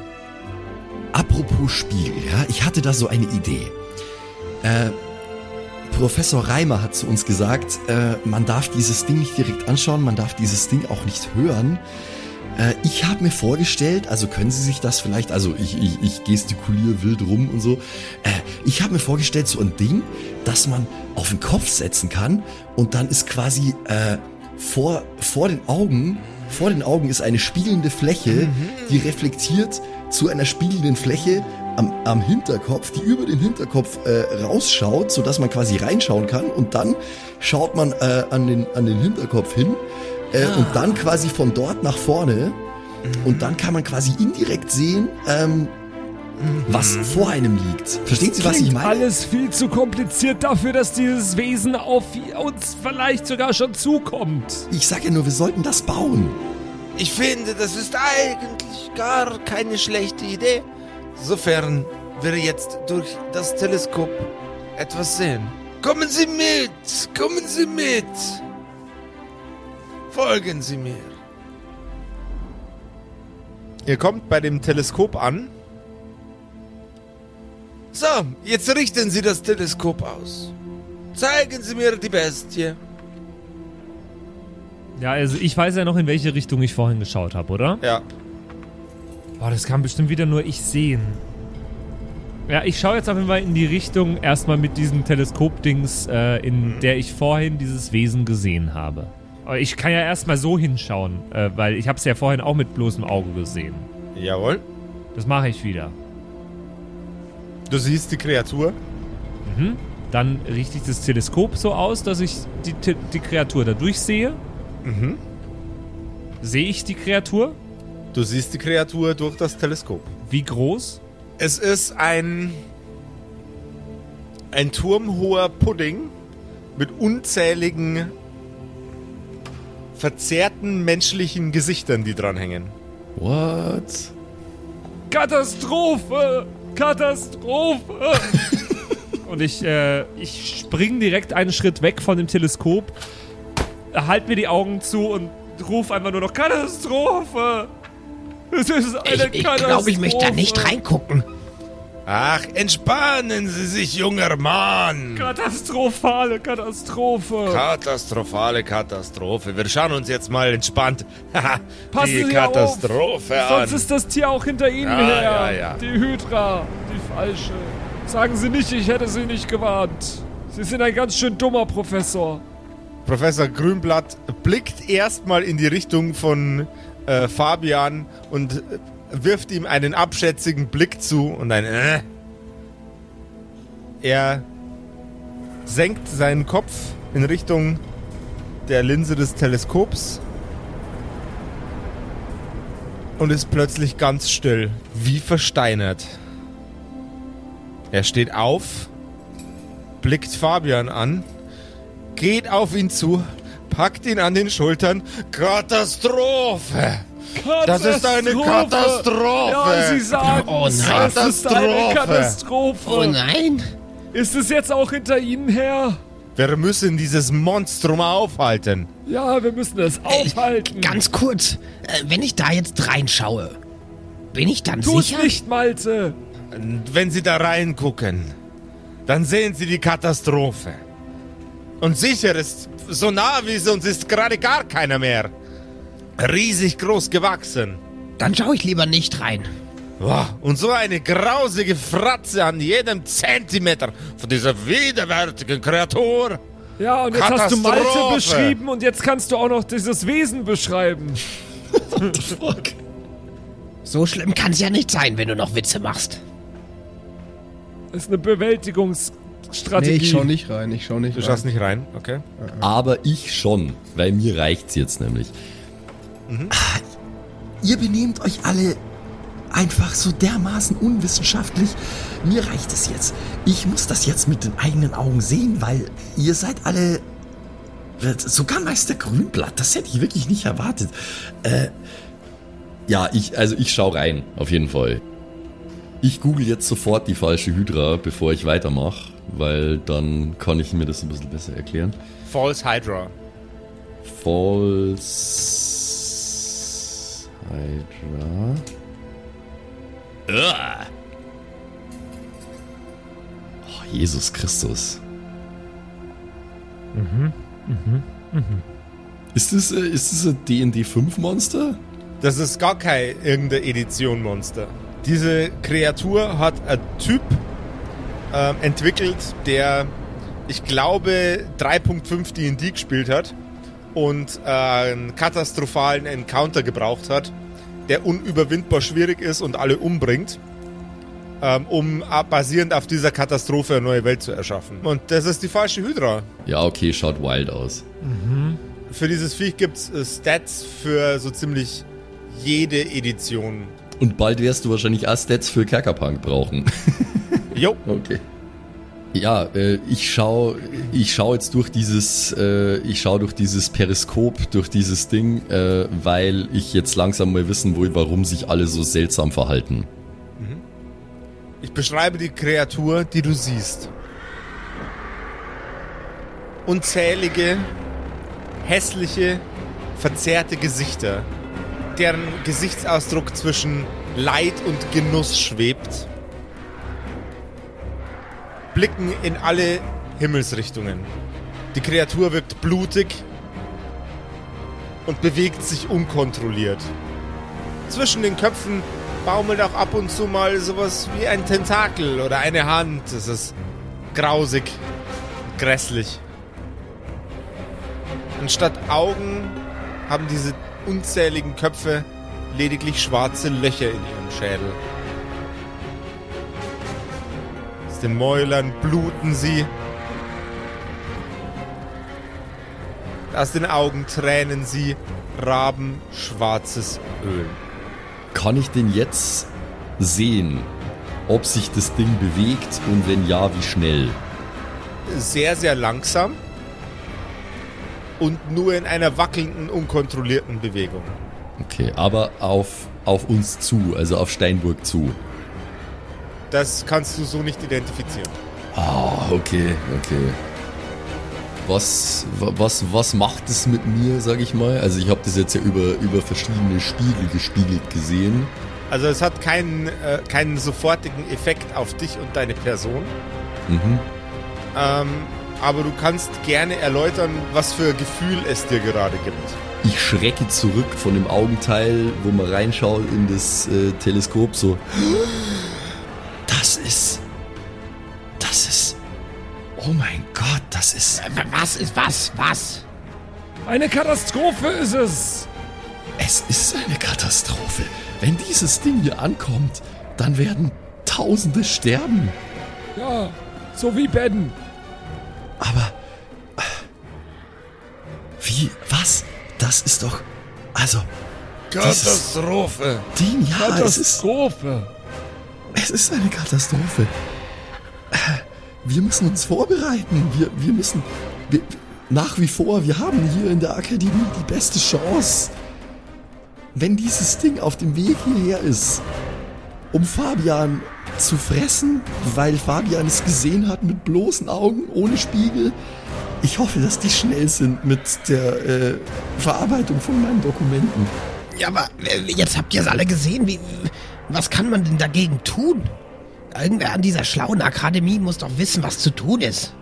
S2: apropos Spiegel, ja, ich hatte da so eine Idee. Äh, Professor Reimer hat zu uns gesagt, äh, man darf dieses Ding nicht direkt anschauen, man darf dieses Ding auch nicht hören. Äh, ich habe mir vorgestellt, also können Sie sich das vielleicht, also ich, ich, ich gestikuliere wild rum und so. Äh, ich habe mir vorgestellt, so ein Ding, das man auf den Kopf setzen kann und dann ist quasi äh, vor, vor den Augen, vor den Augen ist eine spiegelnde Fläche, die reflektiert zu einer spiegelnden Fläche am, am Hinterkopf, die über den Hinterkopf äh, rausschaut, sodass man quasi reinschauen kann und dann schaut man äh, an, den, an den Hinterkopf hin äh, und dann quasi von dort nach vorne und dann kann man quasi indirekt sehen, ähm, was vor einem liegt. Verstehen Sie, was ich meine?
S5: alles viel zu kompliziert dafür, dass dieses Wesen auf uns vielleicht sogar schon zukommt.
S2: Ich sage ja nur, wir sollten das bauen.
S1: Ich finde, das ist eigentlich gar keine schlechte Idee. Sofern wir jetzt durch das Teleskop etwas sehen. kommen Sie mit! Kommen Sie mit! Folgen Sie mir. Ihr kommt bei dem Teleskop an. So, jetzt richten Sie das Teleskop aus. Zeigen Sie mir die Bestie.
S5: Ja, also ich weiß ja noch, in welche Richtung ich vorhin geschaut habe, oder?
S1: Ja.
S5: Boah, das kann bestimmt wieder nur ich sehen. Ja, ich schaue jetzt auf jeden Fall in die Richtung erstmal mit diesem Teleskop-Dings, äh, in der ich vorhin dieses Wesen gesehen habe. Aber ich kann ja erstmal so hinschauen, äh, weil ich habe es ja vorhin auch mit bloßem Auge gesehen.
S1: Jawohl.
S5: Das mache ich wieder.
S1: Du siehst die Kreatur.
S5: Mhm. Dann richte ich das Teleskop so aus, dass ich die, die Kreatur da durchsehe.
S1: Mhm.
S5: Sehe ich die Kreatur?
S1: Du siehst die Kreatur durch das Teleskop.
S5: Wie groß?
S1: Es ist ein ein turmhoher Pudding mit unzähligen verzerrten menschlichen Gesichtern, die dranhängen.
S2: What?
S5: Katastrophe! Katastrophe! (laughs) Und ich, äh, ich spring direkt einen Schritt weg von dem Teleskop, halt mir die Augen zu und ruf einfach nur noch Katastrophe! Es ist eine
S6: Ich, ich
S5: Katastrophe!
S6: glaube, ich möchte da nicht reingucken.
S1: Ach, entspannen Sie sich, junger Mann!
S5: Katastrophale Katastrophe!
S1: Katastrophale Katastrophe. Wir schauen uns jetzt mal entspannt (laughs)
S5: Passen
S1: die
S5: Sie
S1: Katastrophe
S5: auf,
S1: an.
S5: Sonst ist das Tier auch hinter Ihnen
S1: Ja,
S5: her.
S1: ja, ja.
S5: Die Hydra, die falsche. Sagen Sie nicht, ich hätte Sie nicht gewarnt. Sie sind ein ganz schön dummer Professor.
S1: Professor Grünblatt blickt erstmal in die Richtung von äh, Fabian und äh, wirft ihm einen abschätzigen Blick zu und ein äh. Er senkt seinen Kopf in Richtung der Linse des Teleskops und ist plötzlich ganz still, wie versteinert. Er steht auf, blickt Fabian an geht auf ihn zu, packt ihn an den Schultern. Katastrophe! Das ist eine Katastrophe!
S5: Ja, Sie sagen,
S6: Oh nein.
S5: ist eine
S1: Katastrophe.
S5: Katastrophe.
S6: Oh nein.
S5: Ist es jetzt auch hinter Ihnen her?
S1: Wir müssen dieses Monstrum aufhalten.
S5: Ja, wir müssen es aufhalten.
S6: Ganz kurz, äh, wenn ich da jetzt reinschaue, bin ich dann
S5: Tu's
S6: sicher?
S5: nicht, Malte.
S1: Und wenn Sie da reingucken, dann sehen Sie die Katastrophe. Und sicher ist, so nah wie es uns ist, gerade gar keiner mehr. Riesig groß gewachsen.
S6: Dann schaue ich lieber nicht rein.
S1: Boah, und so eine grausige Fratze an jedem Zentimeter von dieser widerwärtigen Kreatur.
S5: Ja, und jetzt hast du Malte beschrieben und jetzt kannst du auch noch dieses Wesen beschreiben.
S2: Fuck.
S6: So schlimm kann es ja nicht sein, wenn du noch Witze machst.
S5: Das ist eine Bewältigungsstrategie.
S4: Nee, ich schau nicht rein, ich schau nicht
S1: Du
S4: rein.
S1: schaust nicht rein, okay?
S2: Aber ich schon, weil mir reicht's jetzt nämlich. Ah, Ihr benehmt euch alle einfach so dermaßen unwissenschaftlich. Mir reicht es jetzt. Ich muss das jetzt mit den eigenen Augen sehen, weil ihr seid alle. Sogar Meister Grünblatt, das hätte ich wirklich nicht erwartet. Äh, ja, ich, also ich schau rein, auf jeden Fall. Ich google jetzt sofort die falsche Hydra, bevor ich weitermache, weil dann kann ich mir das ein bisschen besser erklären.
S1: False Hydra.
S2: False Hydra. Uah. Oh, Jesus Christus. Ist das, äh, ist das ein D&D 5 Monster?
S1: Das ist gar kein irgendeine Edition Monster. Diese Kreatur hat ein Typ ähm, entwickelt, der, ich glaube, 3.5 D&D gespielt hat und äh, einen katastrophalen Encounter gebraucht hat, der unüberwindbar schwierig ist und alle umbringt, ähm, um äh, basierend auf dieser Katastrophe eine neue Welt zu erschaffen. Und das ist die falsche Hydra.
S2: Ja, okay, schaut wild aus.
S1: Für dieses Viech gibt's äh, Stats für so ziemlich jede Edition.
S2: Und bald wirst du wahrscheinlich Stats für Kerkerpunk brauchen. (laughs)
S1: Jo,
S2: Okay. Ja, äh, ich schau, ich schau jetzt durch dieses, äh, ich schau durch dieses Periskop, durch dieses Ding, äh, weil ich jetzt langsam mal wissen will, warum sich alle so seltsam verhalten.
S1: Ich beschreibe die Kreatur, die du siehst. unzählige, hässliche, verzerrte Gesichter, deren Gesichtsausdruck zwischen Leid und Genuss schwebt, blicken in alle Himmelsrichtungen. Die Kreatur wirkt blutig und bewegt sich unkontrolliert. Zwischen den Köpfen baumelt auch ab und zu mal sowas wie ein Tentakel oder eine Hand. Das ist grausig, grässlich. Anstatt Augen haben diese unzähligen Köpfe lediglich schwarze Löcher in ihrem Schädel. Aus den Mäulern bluten sie. Aus den Augen tränen sie rabenschwarzes Öl.
S2: Kann ich denn jetzt sehen, ob sich das Ding bewegt und wenn ja, wie schnell?
S1: Sehr, sehr langsam und nur in einer wackelnden, unkontrollierten Bewegung.
S2: Okay, aber auf, auf uns zu, also auf Steinburg zu.
S1: Das kannst du so nicht identifizieren.
S2: Ah, okay, okay. Was, wa- was, was macht es mit mir, sag ich mal? Also ich habe das jetzt ja über, über verschiedene Spiegel gespiegelt gesehen.
S1: Also es hat keinen, äh, keinen sofortigen Effekt auf dich und deine Person.
S2: Mhm.
S1: Ähm, aber du kannst gerne erläutern, was für Gefühl es dir gerade gibt.
S2: Ich schrecke zurück von dem Augenteil, wo man reinschaut in das äh, Teleskop, so. Das ist. Das ist. Oh mein Gott, das ist.
S6: Was ist was? Was?
S5: Eine Katastrophe ist es!
S2: Es ist eine Katastrophe. Wenn dieses Ding hier ankommt, dann werden Tausende sterben.
S5: Ja, so wie Ben.
S2: Aber. Wie? Was? Das ist doch. Also.
S1: Katastrophe!
S2: Dean, ja, es ist.
S5: Katastrophe!
S2: Es ist eine Katastrophe. Wir müssen uns vorbereiten. Wir, wir müssen. Wir, nach wie vor, wir haben hier in der Akademie die beste Chance. Wenn dieses Ding auf dem Weg hierher ist, um Fabian zu fressen, weil Fabian es gesehen hat mit bloßen Augen, ohne Spiegel. Ich hoffe, dass die schnell sind mit der äh, Verarbeitung von meinen Dokumenten.
S6: Ja, aber äh, jetzt habt ihr es alle gesehen. Wie, was kann man denn dagegen tun? Irgendwer an dieser schlauen Akademie muss doch wissen, was zu tun ist.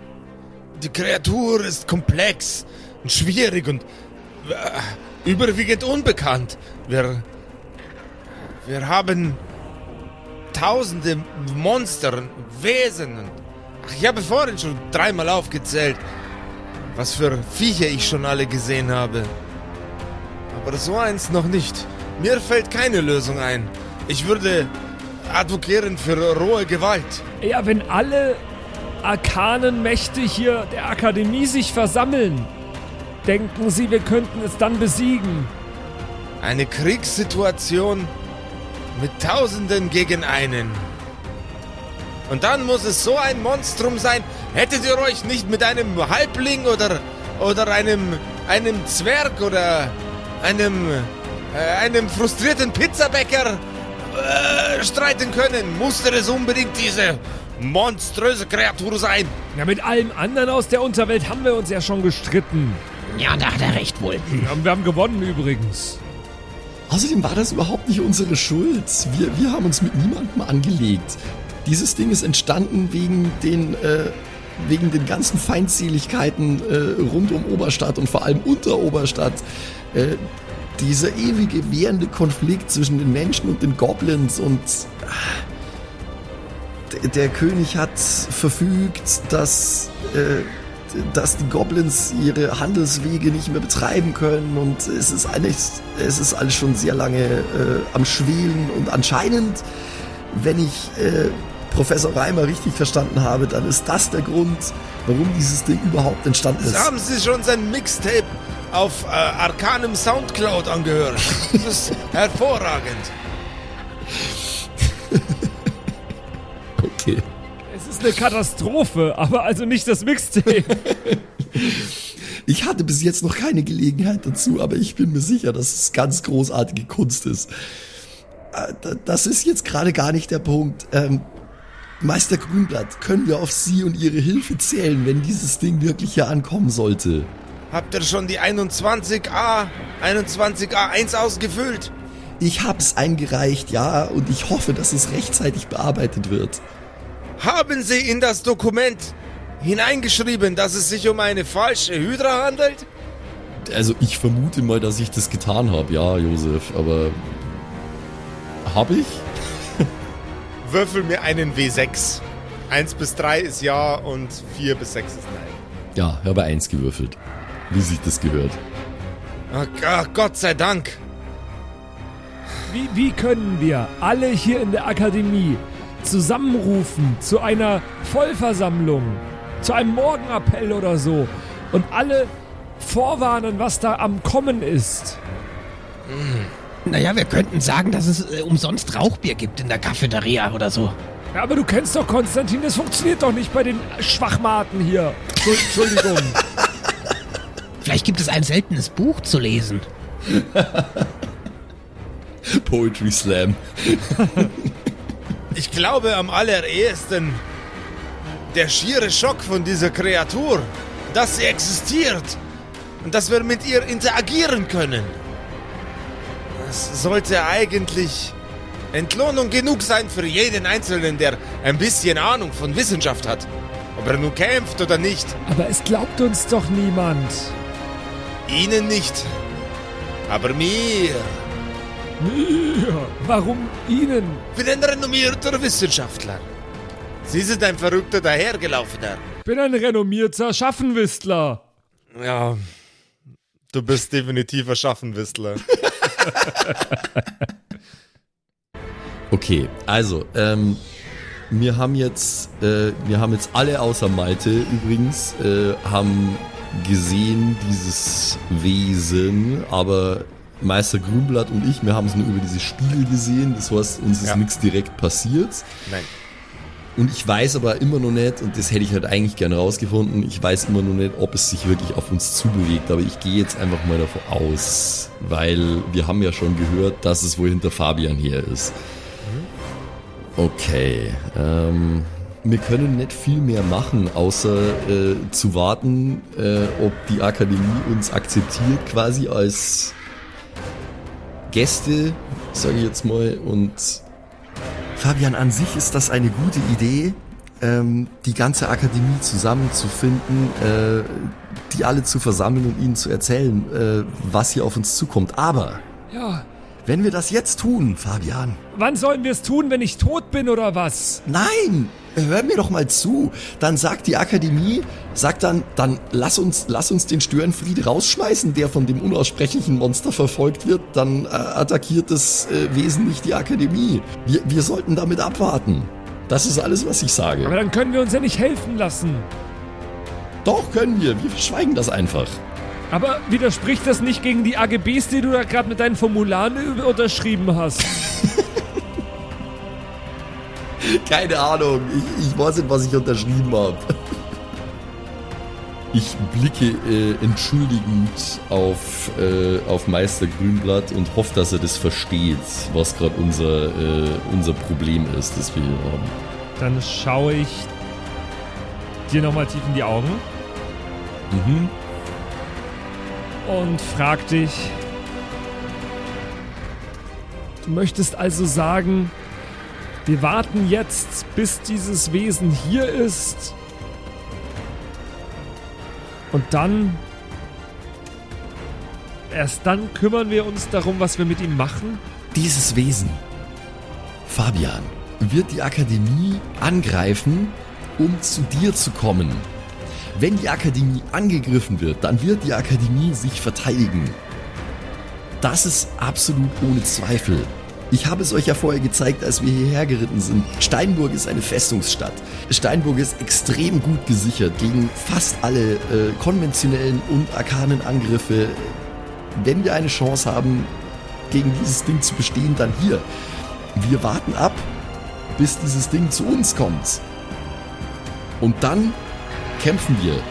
S1: Die Kreatur ist komplex und schwierig und äh, überwiegend unbekannt. Wir, wir haben tausende Monster und Wesen. Ach, ich habe vorhin schon dreimal aufgezählt, was für Viecher ich schon alle gesehen habe. Aber so eins noch nicht. Mir fällt keine Lösung ein. Ich würde advokieren für rohe Gewalt.
S5: Ja, wenn alle arkanen Mächte hier der Akademie sich versammeln, denken Sie, wir könnten es dann besiegen?
S1: Eine Kriegssituation mit Tausenden gegen einen. Und dann muss es so ein Monstrum sein. Hättet ihr euch nicht mit einem Halbling oder, oder einem, einem Zwerg oder einem, äh, einem frustrierten Pizzabäcker äh, streiten können? Musste es unbedingt diese monströse Kreatur sein?
S5: Ja, mit allem anderen aus der Unterwelt haben wir uns ja schon gestritten.
S6: Ja, da hat er recht wohl.
S5: Ja, Wir haben gewonnen übrigens.
S2: Außerdem war das überhaupt nicht unsere Schuld. Wir, wir haben uns mit niemandem angelegt. Dieses Ding ist entstanden wegen den, äh, wegen den ganzen Feindseligkeiten äh, rund um Oberstadt und vor allem unter Oberstadt. Äh, dieser ewige währende Konflikt zwischen den Menschen und den Goblins und d- der König hat verfügt, dass, äh, dass die Goblins ihre Handelswege nicht mehr betreiben können und es ist alles, es ist alles schon sehr lange äh, am Schwelen und anscheinend, wenn ich äh, Professor Reimer richtig verstanden habe, dann ist das der Grund, warum dieses Ding überhaupt entstanden ist.
S1: Haben Sie schon sein Mixtape auf äh, Arcanem Soundcloud angehört? Das ist (laughs) hervorragend.
S5: Eine Katastrophe, aber also nicht das Mixtape. (laughs)
S2: Ich hatte bis jetzt noch keine Gelegenheit dazu, aber ich bin mir sicher, dass es ganz großartige Kunst ist. Äh, da- Das ist jetzt gerade gar nicht der Punkt. Ähm, Meister Grünblatt, können wir auf Sie und Ihre Hilfe zählen, wenn dieses Ding wirklich hier ankommen sollte?
S1: Habt ihr schon die 21a, 21a1 ausgefüllt?
S2: Ich hab's eingereicht, ja, und ich hoffe, dass es rechtzeitig bearbeitet wird.
S1: Haben Sie in das Dokument hineingeschrieben, dass es sich um eine falsche Hydra handelt?
S2: Also ich vermute mal, dass ich das getan habe, ja, Josef, aber hab ich? (laughs)
S1: Würfel mir einen W6. 1 bis 3 ist ja und 4 bis 6 ist nein.
S2: Ja, ich habe eins gewürfelt. Wie sich das gehört.
S1: Ach, ach, Gott sei Dank.
S5: Wie, wie können wir alle hier in der Akademie zusammenrufen zu einer Vollversammlung, zu einem Morgenappell oder so und alle vorwarnen, was da am Kommen ist?
S6: Naja, wir könnten sagen, dass es äh, umsonst Rauchbier gibt in der Cafeteria oder so.
S5: Ja, aber du kennst doch Konstantin, das funktioniert doch nicht bei den Schwachmaten hier. Entschuldigung. (laughs)
S6: Vielleicht gibt es ein seltenes Buch zu lesen.
S2: Poetry Slam. (laughs)
S1: Ich glaube am allerersten der schiere Schock von dieser Kreatur, dass sie existiert und dass wir mit ihr interagieren können. Das sollte eigentlich Entlohnung genug sein für jeden Einzelnen, der ein bisschen Ahnung von Wissenschaft hat. Ob er nun kämpft oder nicht.
S5: Aber es glaubt uns doch niemand.
S1: Ihnen nicht. Aber mir.
S5: Mir? Warum Ihnen?
S1: Ich bin ein renommierter Wissenschaftler. Sie sind ein verrückter Dahergelaufener.
S5: Bin ein renommierter Schaffenwistler.
S1: Ja, du bist definitiv ein Schaffenwistler. (laughs)
S2: Okay, also, ähm, wir haben jetzt, äh, wir haben jetzt alle außer Malte übrigens, äh, haben gesehen dieses Wesen, aber Meister Grünblatt und ich, wir haben es nur über diese Spiegel gesehen, das heißt, uns ist
S1: Ja.
S2: nichts direkt passiert.
S1: Nein.
S2: Und ich weiß aber immer noch nicht, und das hätte ich halt eigentlich gerne rausgefunden, ich weiß immer noch nicht, ob es sich wirklich auf uns zubewegt, aber ich gehe jetzt einfach mal davon aus, weil wir haben ja schon gehört, dass es wohl hinter Fabian her ist. Okay, ähm, wir können nicht viel mehr machen, außer äh, zu warten, äh, ob die Akademie uns akzeptiert quasi als Gäste, sage ich jetzt mal, und Fabian, an sich ist das eine gute Idee, ähm, die ganze Akademie zusammenzufinden, äh, die alle zu versammeln und ihnen zu erzählen, äh, was hier auf uns zukommt. Aber
S5: Ja.
S2: Wenn wir das jetzt tun, Fabian,
S5: Wann sollen wir es tun, wenn ich tot bin oder was?
S2: nein, hör mir doch mal zu. Dann sagt die Akademie, sagt dann, dann lass uns, lass uns den Störenfried rausschmeißen, der von dem unaussprechlichen Monster verfolgt wird. Dann äh, attackiert das äh, Wesen nicht die Akademie. Wir, wir sollten damit abwarten. Das ist alles, was ich sage.
S5: Aber dann können wir uns ja nicht helfen lassen.
S2: Doch, können wir. Wir verschweigen das einfach.
S5: Aber widerspricht das nicht gegen die AGBs, die du da gerade mit deinen Formularen unterschrieben hast? (laughs)
S2: Keine Ahnung. Ich, ich weiß nicht, was ich unterschrieben habe. (laughs) Ich blicke äh, entschuldigend auf, äh, auf Meister Grünblatt und hoffe, dass er das versteht, was gerade unser, äh, unser Problem ist, das wir hier haben.
S5: Dann schaue ich dir nochmal tief in die Augen
S2: Mhm.
S5: Und frag dich. Du möchtest also sagen, wir warten jetzt, bis dieses Wesen hier ist. Und dann. Erst dann kümmern wir uns darum, was wir mit ihm machen?
S2: Dieses Wesen, Fabian, wird die Akademie angreifen, um zu dir zu kommen. Wenn die Akademie angegriffen wird, dann wird die Akademie sich verteidigen. Das ist absolut ohne Zweifel. Ich habe es euch ja vorher gezeigt, als wir hierher geritten sind. Steinburg ist eine Festungsstadt. Steinburg ist extrem gut gesichert gegen fast alle äh, konventionellen und arkanen Angriffe. Wenn wir eine Chance haben, gegen dieses Ding zu bestehen, dann hier. Wir warten ab, bis dieses Ding zu uns kommt. Und dann kämpfen wir.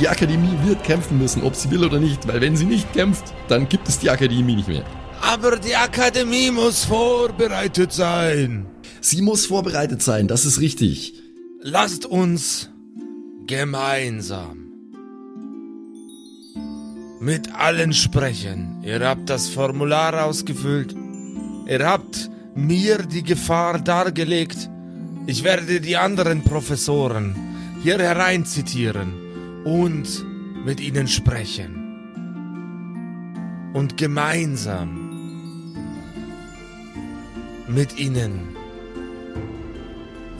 S2: Die Akademie wird kämpfen müssen, ob sie will oder nicht, weil wenn sie nicht kämpft, dann gibt es die Akademie nicht mehr.
S1: Aber die Akademie muss vorbereitet sein.
S2: Sie muss vorbereitet sein, das ist richtig.
S1: lasst uns gemeinsam mit allen sprechen. Ihr habt das Formular ausgefüllt. Ihr habt mir die Gefahr dargelegt. Ich werde die anderen Professoren hier herein zitieren und mit ihnen sprechen. Und gemeinsam mit ihnen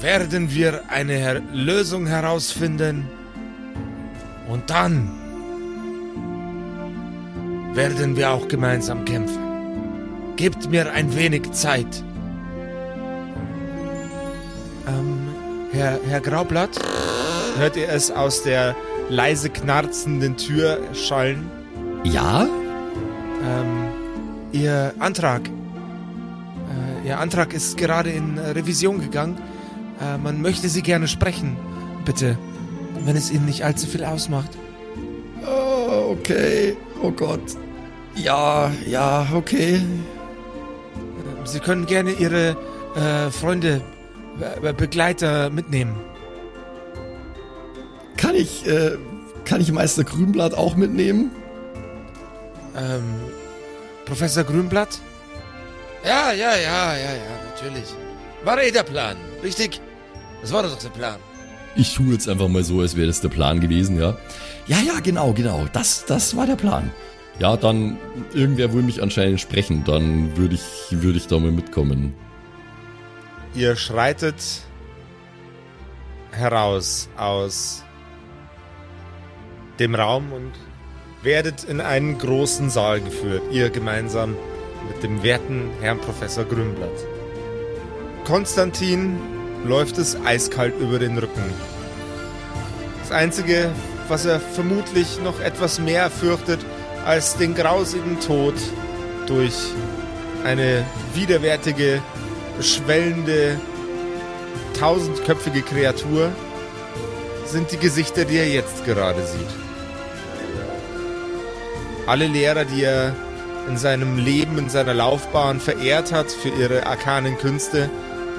S1: werden wir eine Her Lösung herausfinden und dann werden wir auch gemeinsam kämpfen. Gebt mir ein wenig Zeit. Ähm, Herr, Herr Graublatt, hört ihr es aus der leise knarzenden Tür schallen?
S2: Ja?
S1: Ähm, Ihr Antrag. Äh, Ihr Antrag ist gerade in äh, Revision gegangen. Äh, man möchte Sie gerne sprechen. Bitte. Wenn es Ihnen nicht allzu viel ausmacht.
S2: Oh, okay. Oh Gott. Ja, ja, okay.
S1: Äh, Sie können gerne Ihre äh, Freunde, Be Begleiter mitnehmen.
S2: Kann ich, äh, kann ich Meister Grünblatt auch mitnehmen?
S1: Ähm, Professor Grünblatt? Ja, ja, ja, ja, ja, natürlich. War eh der Plan, richtig? Das war doch der Plan.
S7: Ich tue jetzt einfach mal so, als wäre das der Plan gewesen, ja.
S2: Ja, ja, genau, genau. Das, das war der Plan.
S7: Ja, dann, irgendwer will mich anscheinend sprechen, dann würde ich, würde ich da mal mitkommen.
S1: Ihr schreitet heraus aus dem Raum und werdet in einen großen Saal geführt, ihr gemeinsam mit dem werten Herrn Professor Grünblatt. Konstantin läuft es eiskalt über den Rücken. Das Einzige, was er vermutlich noch etwas mehr fürchtet als den grausigen Tod durch eine widerwärtige, schwellende, tausendköpfige Kreatur, sind die Gesichter, die er jetzt gerade sieht. Alle Lehrer, die er in seinem Leben, in seiner Laufbahn verehrt hat für ihre arkanen Künste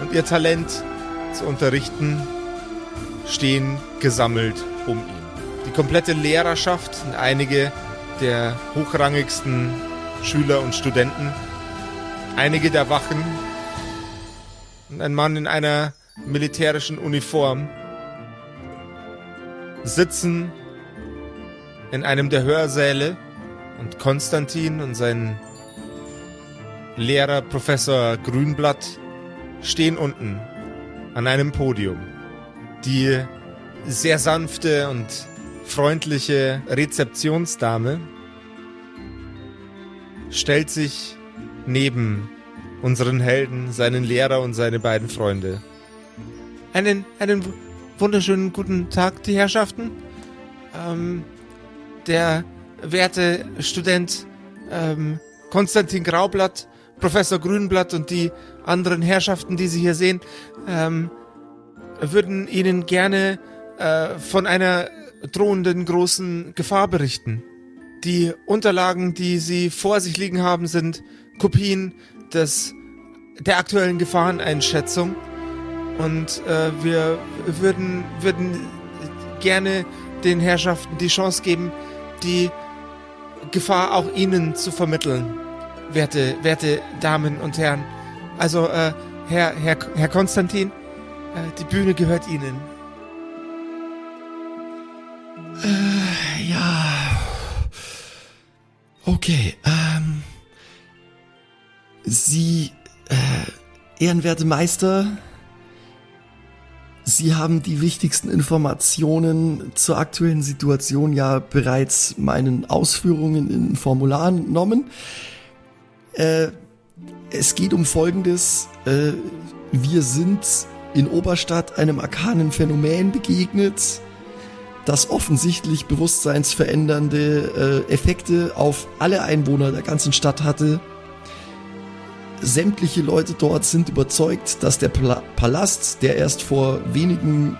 S1: und ihr Talent zu unterrichten, stehen gesammelt um ihn. Die komplette Lehrerschaft und einige der hochrangigsten Schüler und Studenten, einige der Wachen und ein Mann in einer militärischen Uniform sitzen in einem der Hörsäle und Konstantin und sein Lehrer Professor Grünblatt stehen unten an einem Podium. Die sehr sanfte und freundliche Rezeptionsdame stellt sich neben unseren Helden, seinen Lehrer und seine beiden Freunde. Einen, einen wunderschönen guten Tag, die Herrschaften. Ähm, der werte Student ähm, Konstantin Graublatt, Professor Grünblatt und die anderen Herrschaften, die Sie hier sehen, ähm, würden Ihnen gerne äh, von einer drohenden großen Gefahr berichten. Die Unterlagen, die Sie vor sich liegen haben, sind Kopien des der aktuellen Gefahreneinschätzung und äh, wir würden würden gerne den Herrschaften die Chance geben, die Gefahr auch Ihnen zu vermitteln, werte, werte Damen und Herren. Also, äh, Herr, Herr, Herr Konstantin, äh, die Bühne gehört Ihnen.
S2: Äh, ja. Okay, ähm. Sie, äh, ehrenwerte Meister, Sie haben die wichtigsten Informationen zur aktuellen Situation ja bereits meinen Ausführungen in Formularen entnommen. Äh, es geht um Folgendes. Äh, wir sind in Oberstadt einem arkanen Phänomen begegnet, das offensichtlich bewusstseinsverändernde äh, Effekte auf alle Einwohner der ganzen Stadt hatte. Sämtliche Leute dort sind überzeugt, dass der Palast, der erst vor wenigen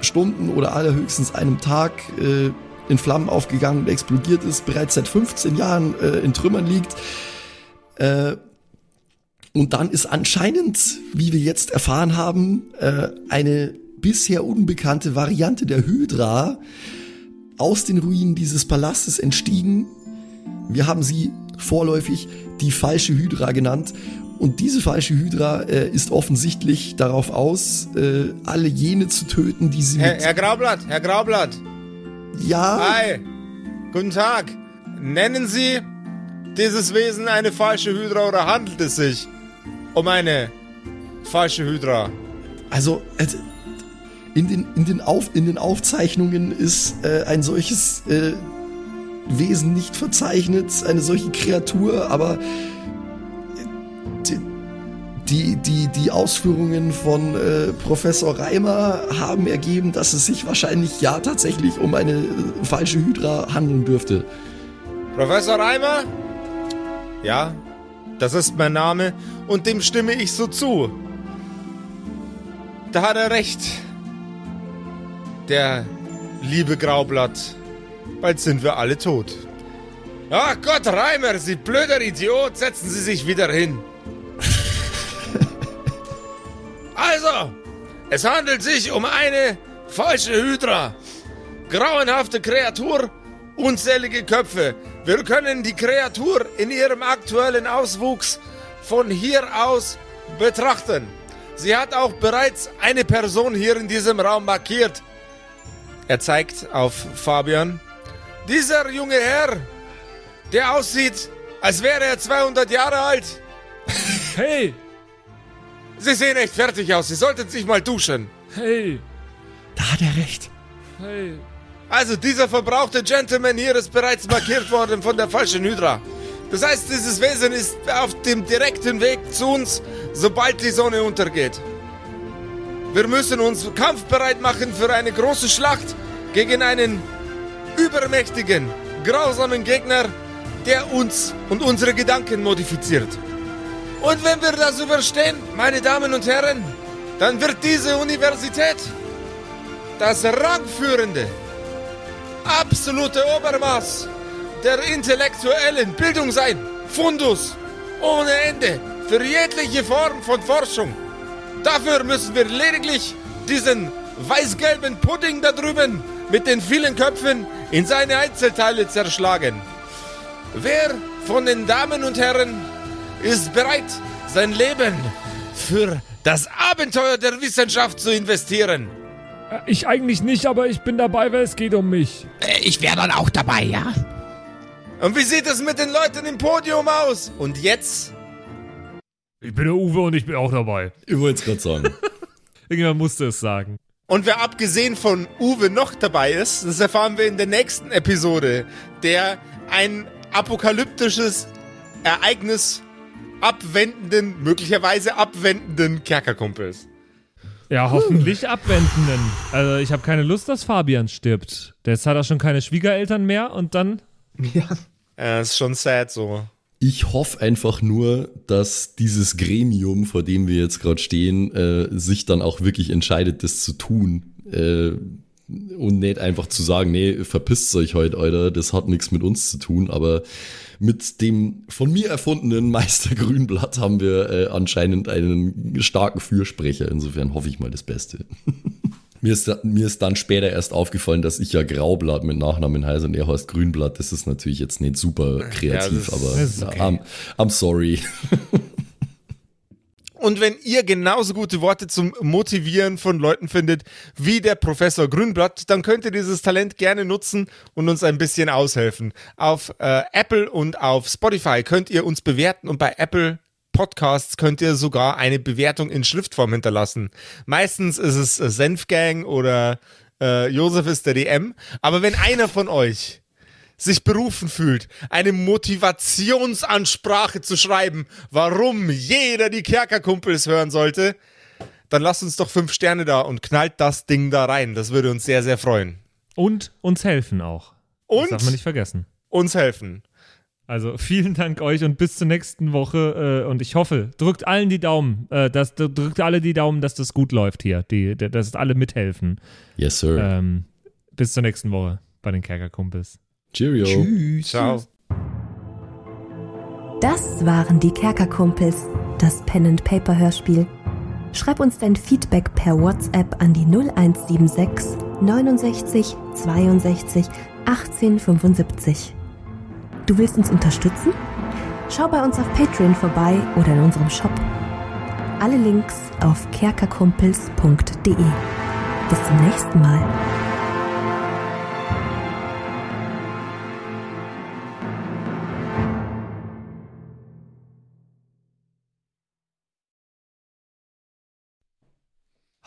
S2: Stunden oder allerhöchstens einem Tag äh, in Flammen aufgegangen und explodiert ist, bereits seit 15 Jahren äh, in Trümmern liegt. Äh, und dann ist anscheinend, wie wir jetzt erfahren haben, äh, eine bisher unbekannte Variante der Hydra aus den Ruinen dieses Palastes entstiegen. Wir haben sie vorläufig die falsche Hydra genannt. Und diese falsche Hydra äh, ist offensichtlich darauf aus, äh, alle jene zu töten, die sie
S1: Herr,
S2: mit...
S1: Herr Graublatt, Herr Graublatt.
S2: ja,
S1: Hi. Guten Tag. Nennen Sie dieses Wesen eine falsche Hydra oder handelt es sich um eine falsche Hydra?
S2: also äh, in den, in den, Auf, in den Aufzeichnungen ist äh, ein solches äh, Wesen nicht verzeichnet, eine solche Kreatur, aber äh, die, die, die Ausführungen von äh, Professor Reimer haben ergeben, dass es sich wahrscheinlich ja tatsächlich um eine äh, falsche Hydra handeln dürfte.
S1: Professor Reimer? Ja, das ist mein Name und dem stimme ich so zu. Da hat er recht. Der liebe Graublatt. Bald sind wir alle tot. Ach Gott, Reimer, Sie blöder Idiot, setzen Sie sich wieder hin. (laughs) also, es handelt sich um eine falsche Hydra. Grauenhafte Kreatur, unzählige Köpfe. Wir können die Kreatur in ihrem aktuellen Auswuchs von hier aus betrachten. Sie hat auch bereits eine Person hier in diesem Raum markiert. Er zeigt auf Fabian. Dieser junge Herr, der aussieht, als wäre er 200 Jahre alt. (laughs)
S5: Hey,
S1: Sie sehen echt fertig aus. Sie sollten sich mal duschen.
S5: hey,
S2: Da hat er recht.
S5: hey.
S1: Also, dieser verbrauchte Gentleman hier ist bereits markiert worden von der falschen Hydra. Das heißt, dieses Wesen ist auf dem direkten Weg zu uns, sobald die Sonne untergeht. Wir müssen uns kampfbereit machen für eine große Schlacht gegen einen übermächtigen, grausamen Gegner, der uns und unsere Gedanken modifiziert. Und wenn wir das überstehen, meine Damen und Herren, dann wird diese Universität das rangführende, absolute Obermaß der intellektuellen Bildung sein. Fundus ohne Ende für jegliche Form von Forschung. Dafür müssen wir lediglich diesen weiß-gelben Pudding da drüben mit den vielen Köpfen in seine Einzelteile zerschlagen. Wer von den Damen und Herren ist bereit, sein Leben für das Abenteuer der Wissenschaft zu investieren?
S5: Äh, Ich eigentlich nicht, aber ich bin dabei, weil es geht um mich.
S6: Äh, Ich wäre dann auch dabei, ja?
S1: Und wie sieht es mit den Leuten im Podium aus? Und jetzt?
S5: Ich bin der Uwe und ich bin auch dabei.
S7: Ich wollte es gerade sagen. (laughs)
S5: Irgendjemand musste es sagen.
S1: Und wer abgesehen von Uwe noch dabei ist, das erfahren wir in der nächsten Episode, der ein apokalyptisches Ereignis abwendenden, möglicherweise abwendenden Kerkerkumpels.
S5: Ja, hoffentlich abwendenden. Also ich habe keine Lust, dass Fabian stirbt. Jetzt hat er schon keine Schwiegereltern mehr und dann... (laughs)
S4: Ja.
S1: Ja, ist schon sad so.
S7: Ich hoffe einfach nur, dass dieses Gremium, vor dem wir jetzt gerade stehen, äh, sich dann auch wirklich entscheidet, das zu tun. Äh, und nicht einfach zu sagen, nee, verpisst euch heute, Alter, das hat nichts mit uns zu tun. Aber mit dem von mir erfundenen (laughs) Meister Grünblatt haben wir äh, anscheinend einen starken Fürsprecher. Insofern hoffe ich mal das Beste. (laughs) Mir ist, mir ist dann später erst aufgefallen, dass ich ja Graublatt mit Nachnamen heiße und er heißt Grünblatt. Das ist natürlich jetzt nicht super kreativ,
S1: das-
S7: aber
S5: ist
S7: ja,
S5: okay.
S7: I'm, I'm sorry. (laughs)
S1: Und wenn ihr genauso gute Worte zum Motivieren von Leuten findet wie der Professor Grünblatt, dann könnt ihr dieses Talent gerne nutzen und uns ein bisschen aushelfen. Auf äh, Apple und auf Spotify könnt ihr uns bewerten und bei Apple Podcasts könnt ihr sogar eine Bewertung in Schriftform hinterlassen. Meistens ist es äh, Senfgang oder äh, Josef ist der DM. Aber wenn einer von euch sich berufen fühlt, eine Motivationsansprache zu schreiben, warum jeder die Kerkerkumpels hören sollte, dann lasst uns doch fünf Sterne da und knallt das Ding da rein. Das würde uns sehr, sehr freuen.
S5: Und uns helfen auch.
S1: Und
S5: Das darf man nicht vergessen.
S1: uns helfen.
S5: Also vielen Dank euch und bis zur nächsten Woche. Äh, und ich hoffe, drückt allen die Daumen, äh, dass, drückt alle die Daumen, dass das gut läuft hier, die, dass alle mithelfen.
S7: Yes, sir.
S5: Ähm, bis zur nächsten Woche bei den Kerkerkumpels.
S7: Cheerio.
S2: Tschüss.
S1: Ciao.
S3: Das waren die Kerkerkumpels, das Pen and Paper Hörspiel. Schreib uns dein Feedback per WhatsApp an die 0176 69 62 18 75. Du willst uns unterstützen? Schau bei uns auf Patreon vorbei oder in unserem Shop. Alle Links auf kerkerkumpels.de. Bis zum nächsten Mal.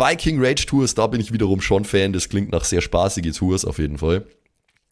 S2: Viking Rage Tours, da bin ich wiederum schon Fan. Das klingt nach sehr spaßige Tours auf jeden Fall.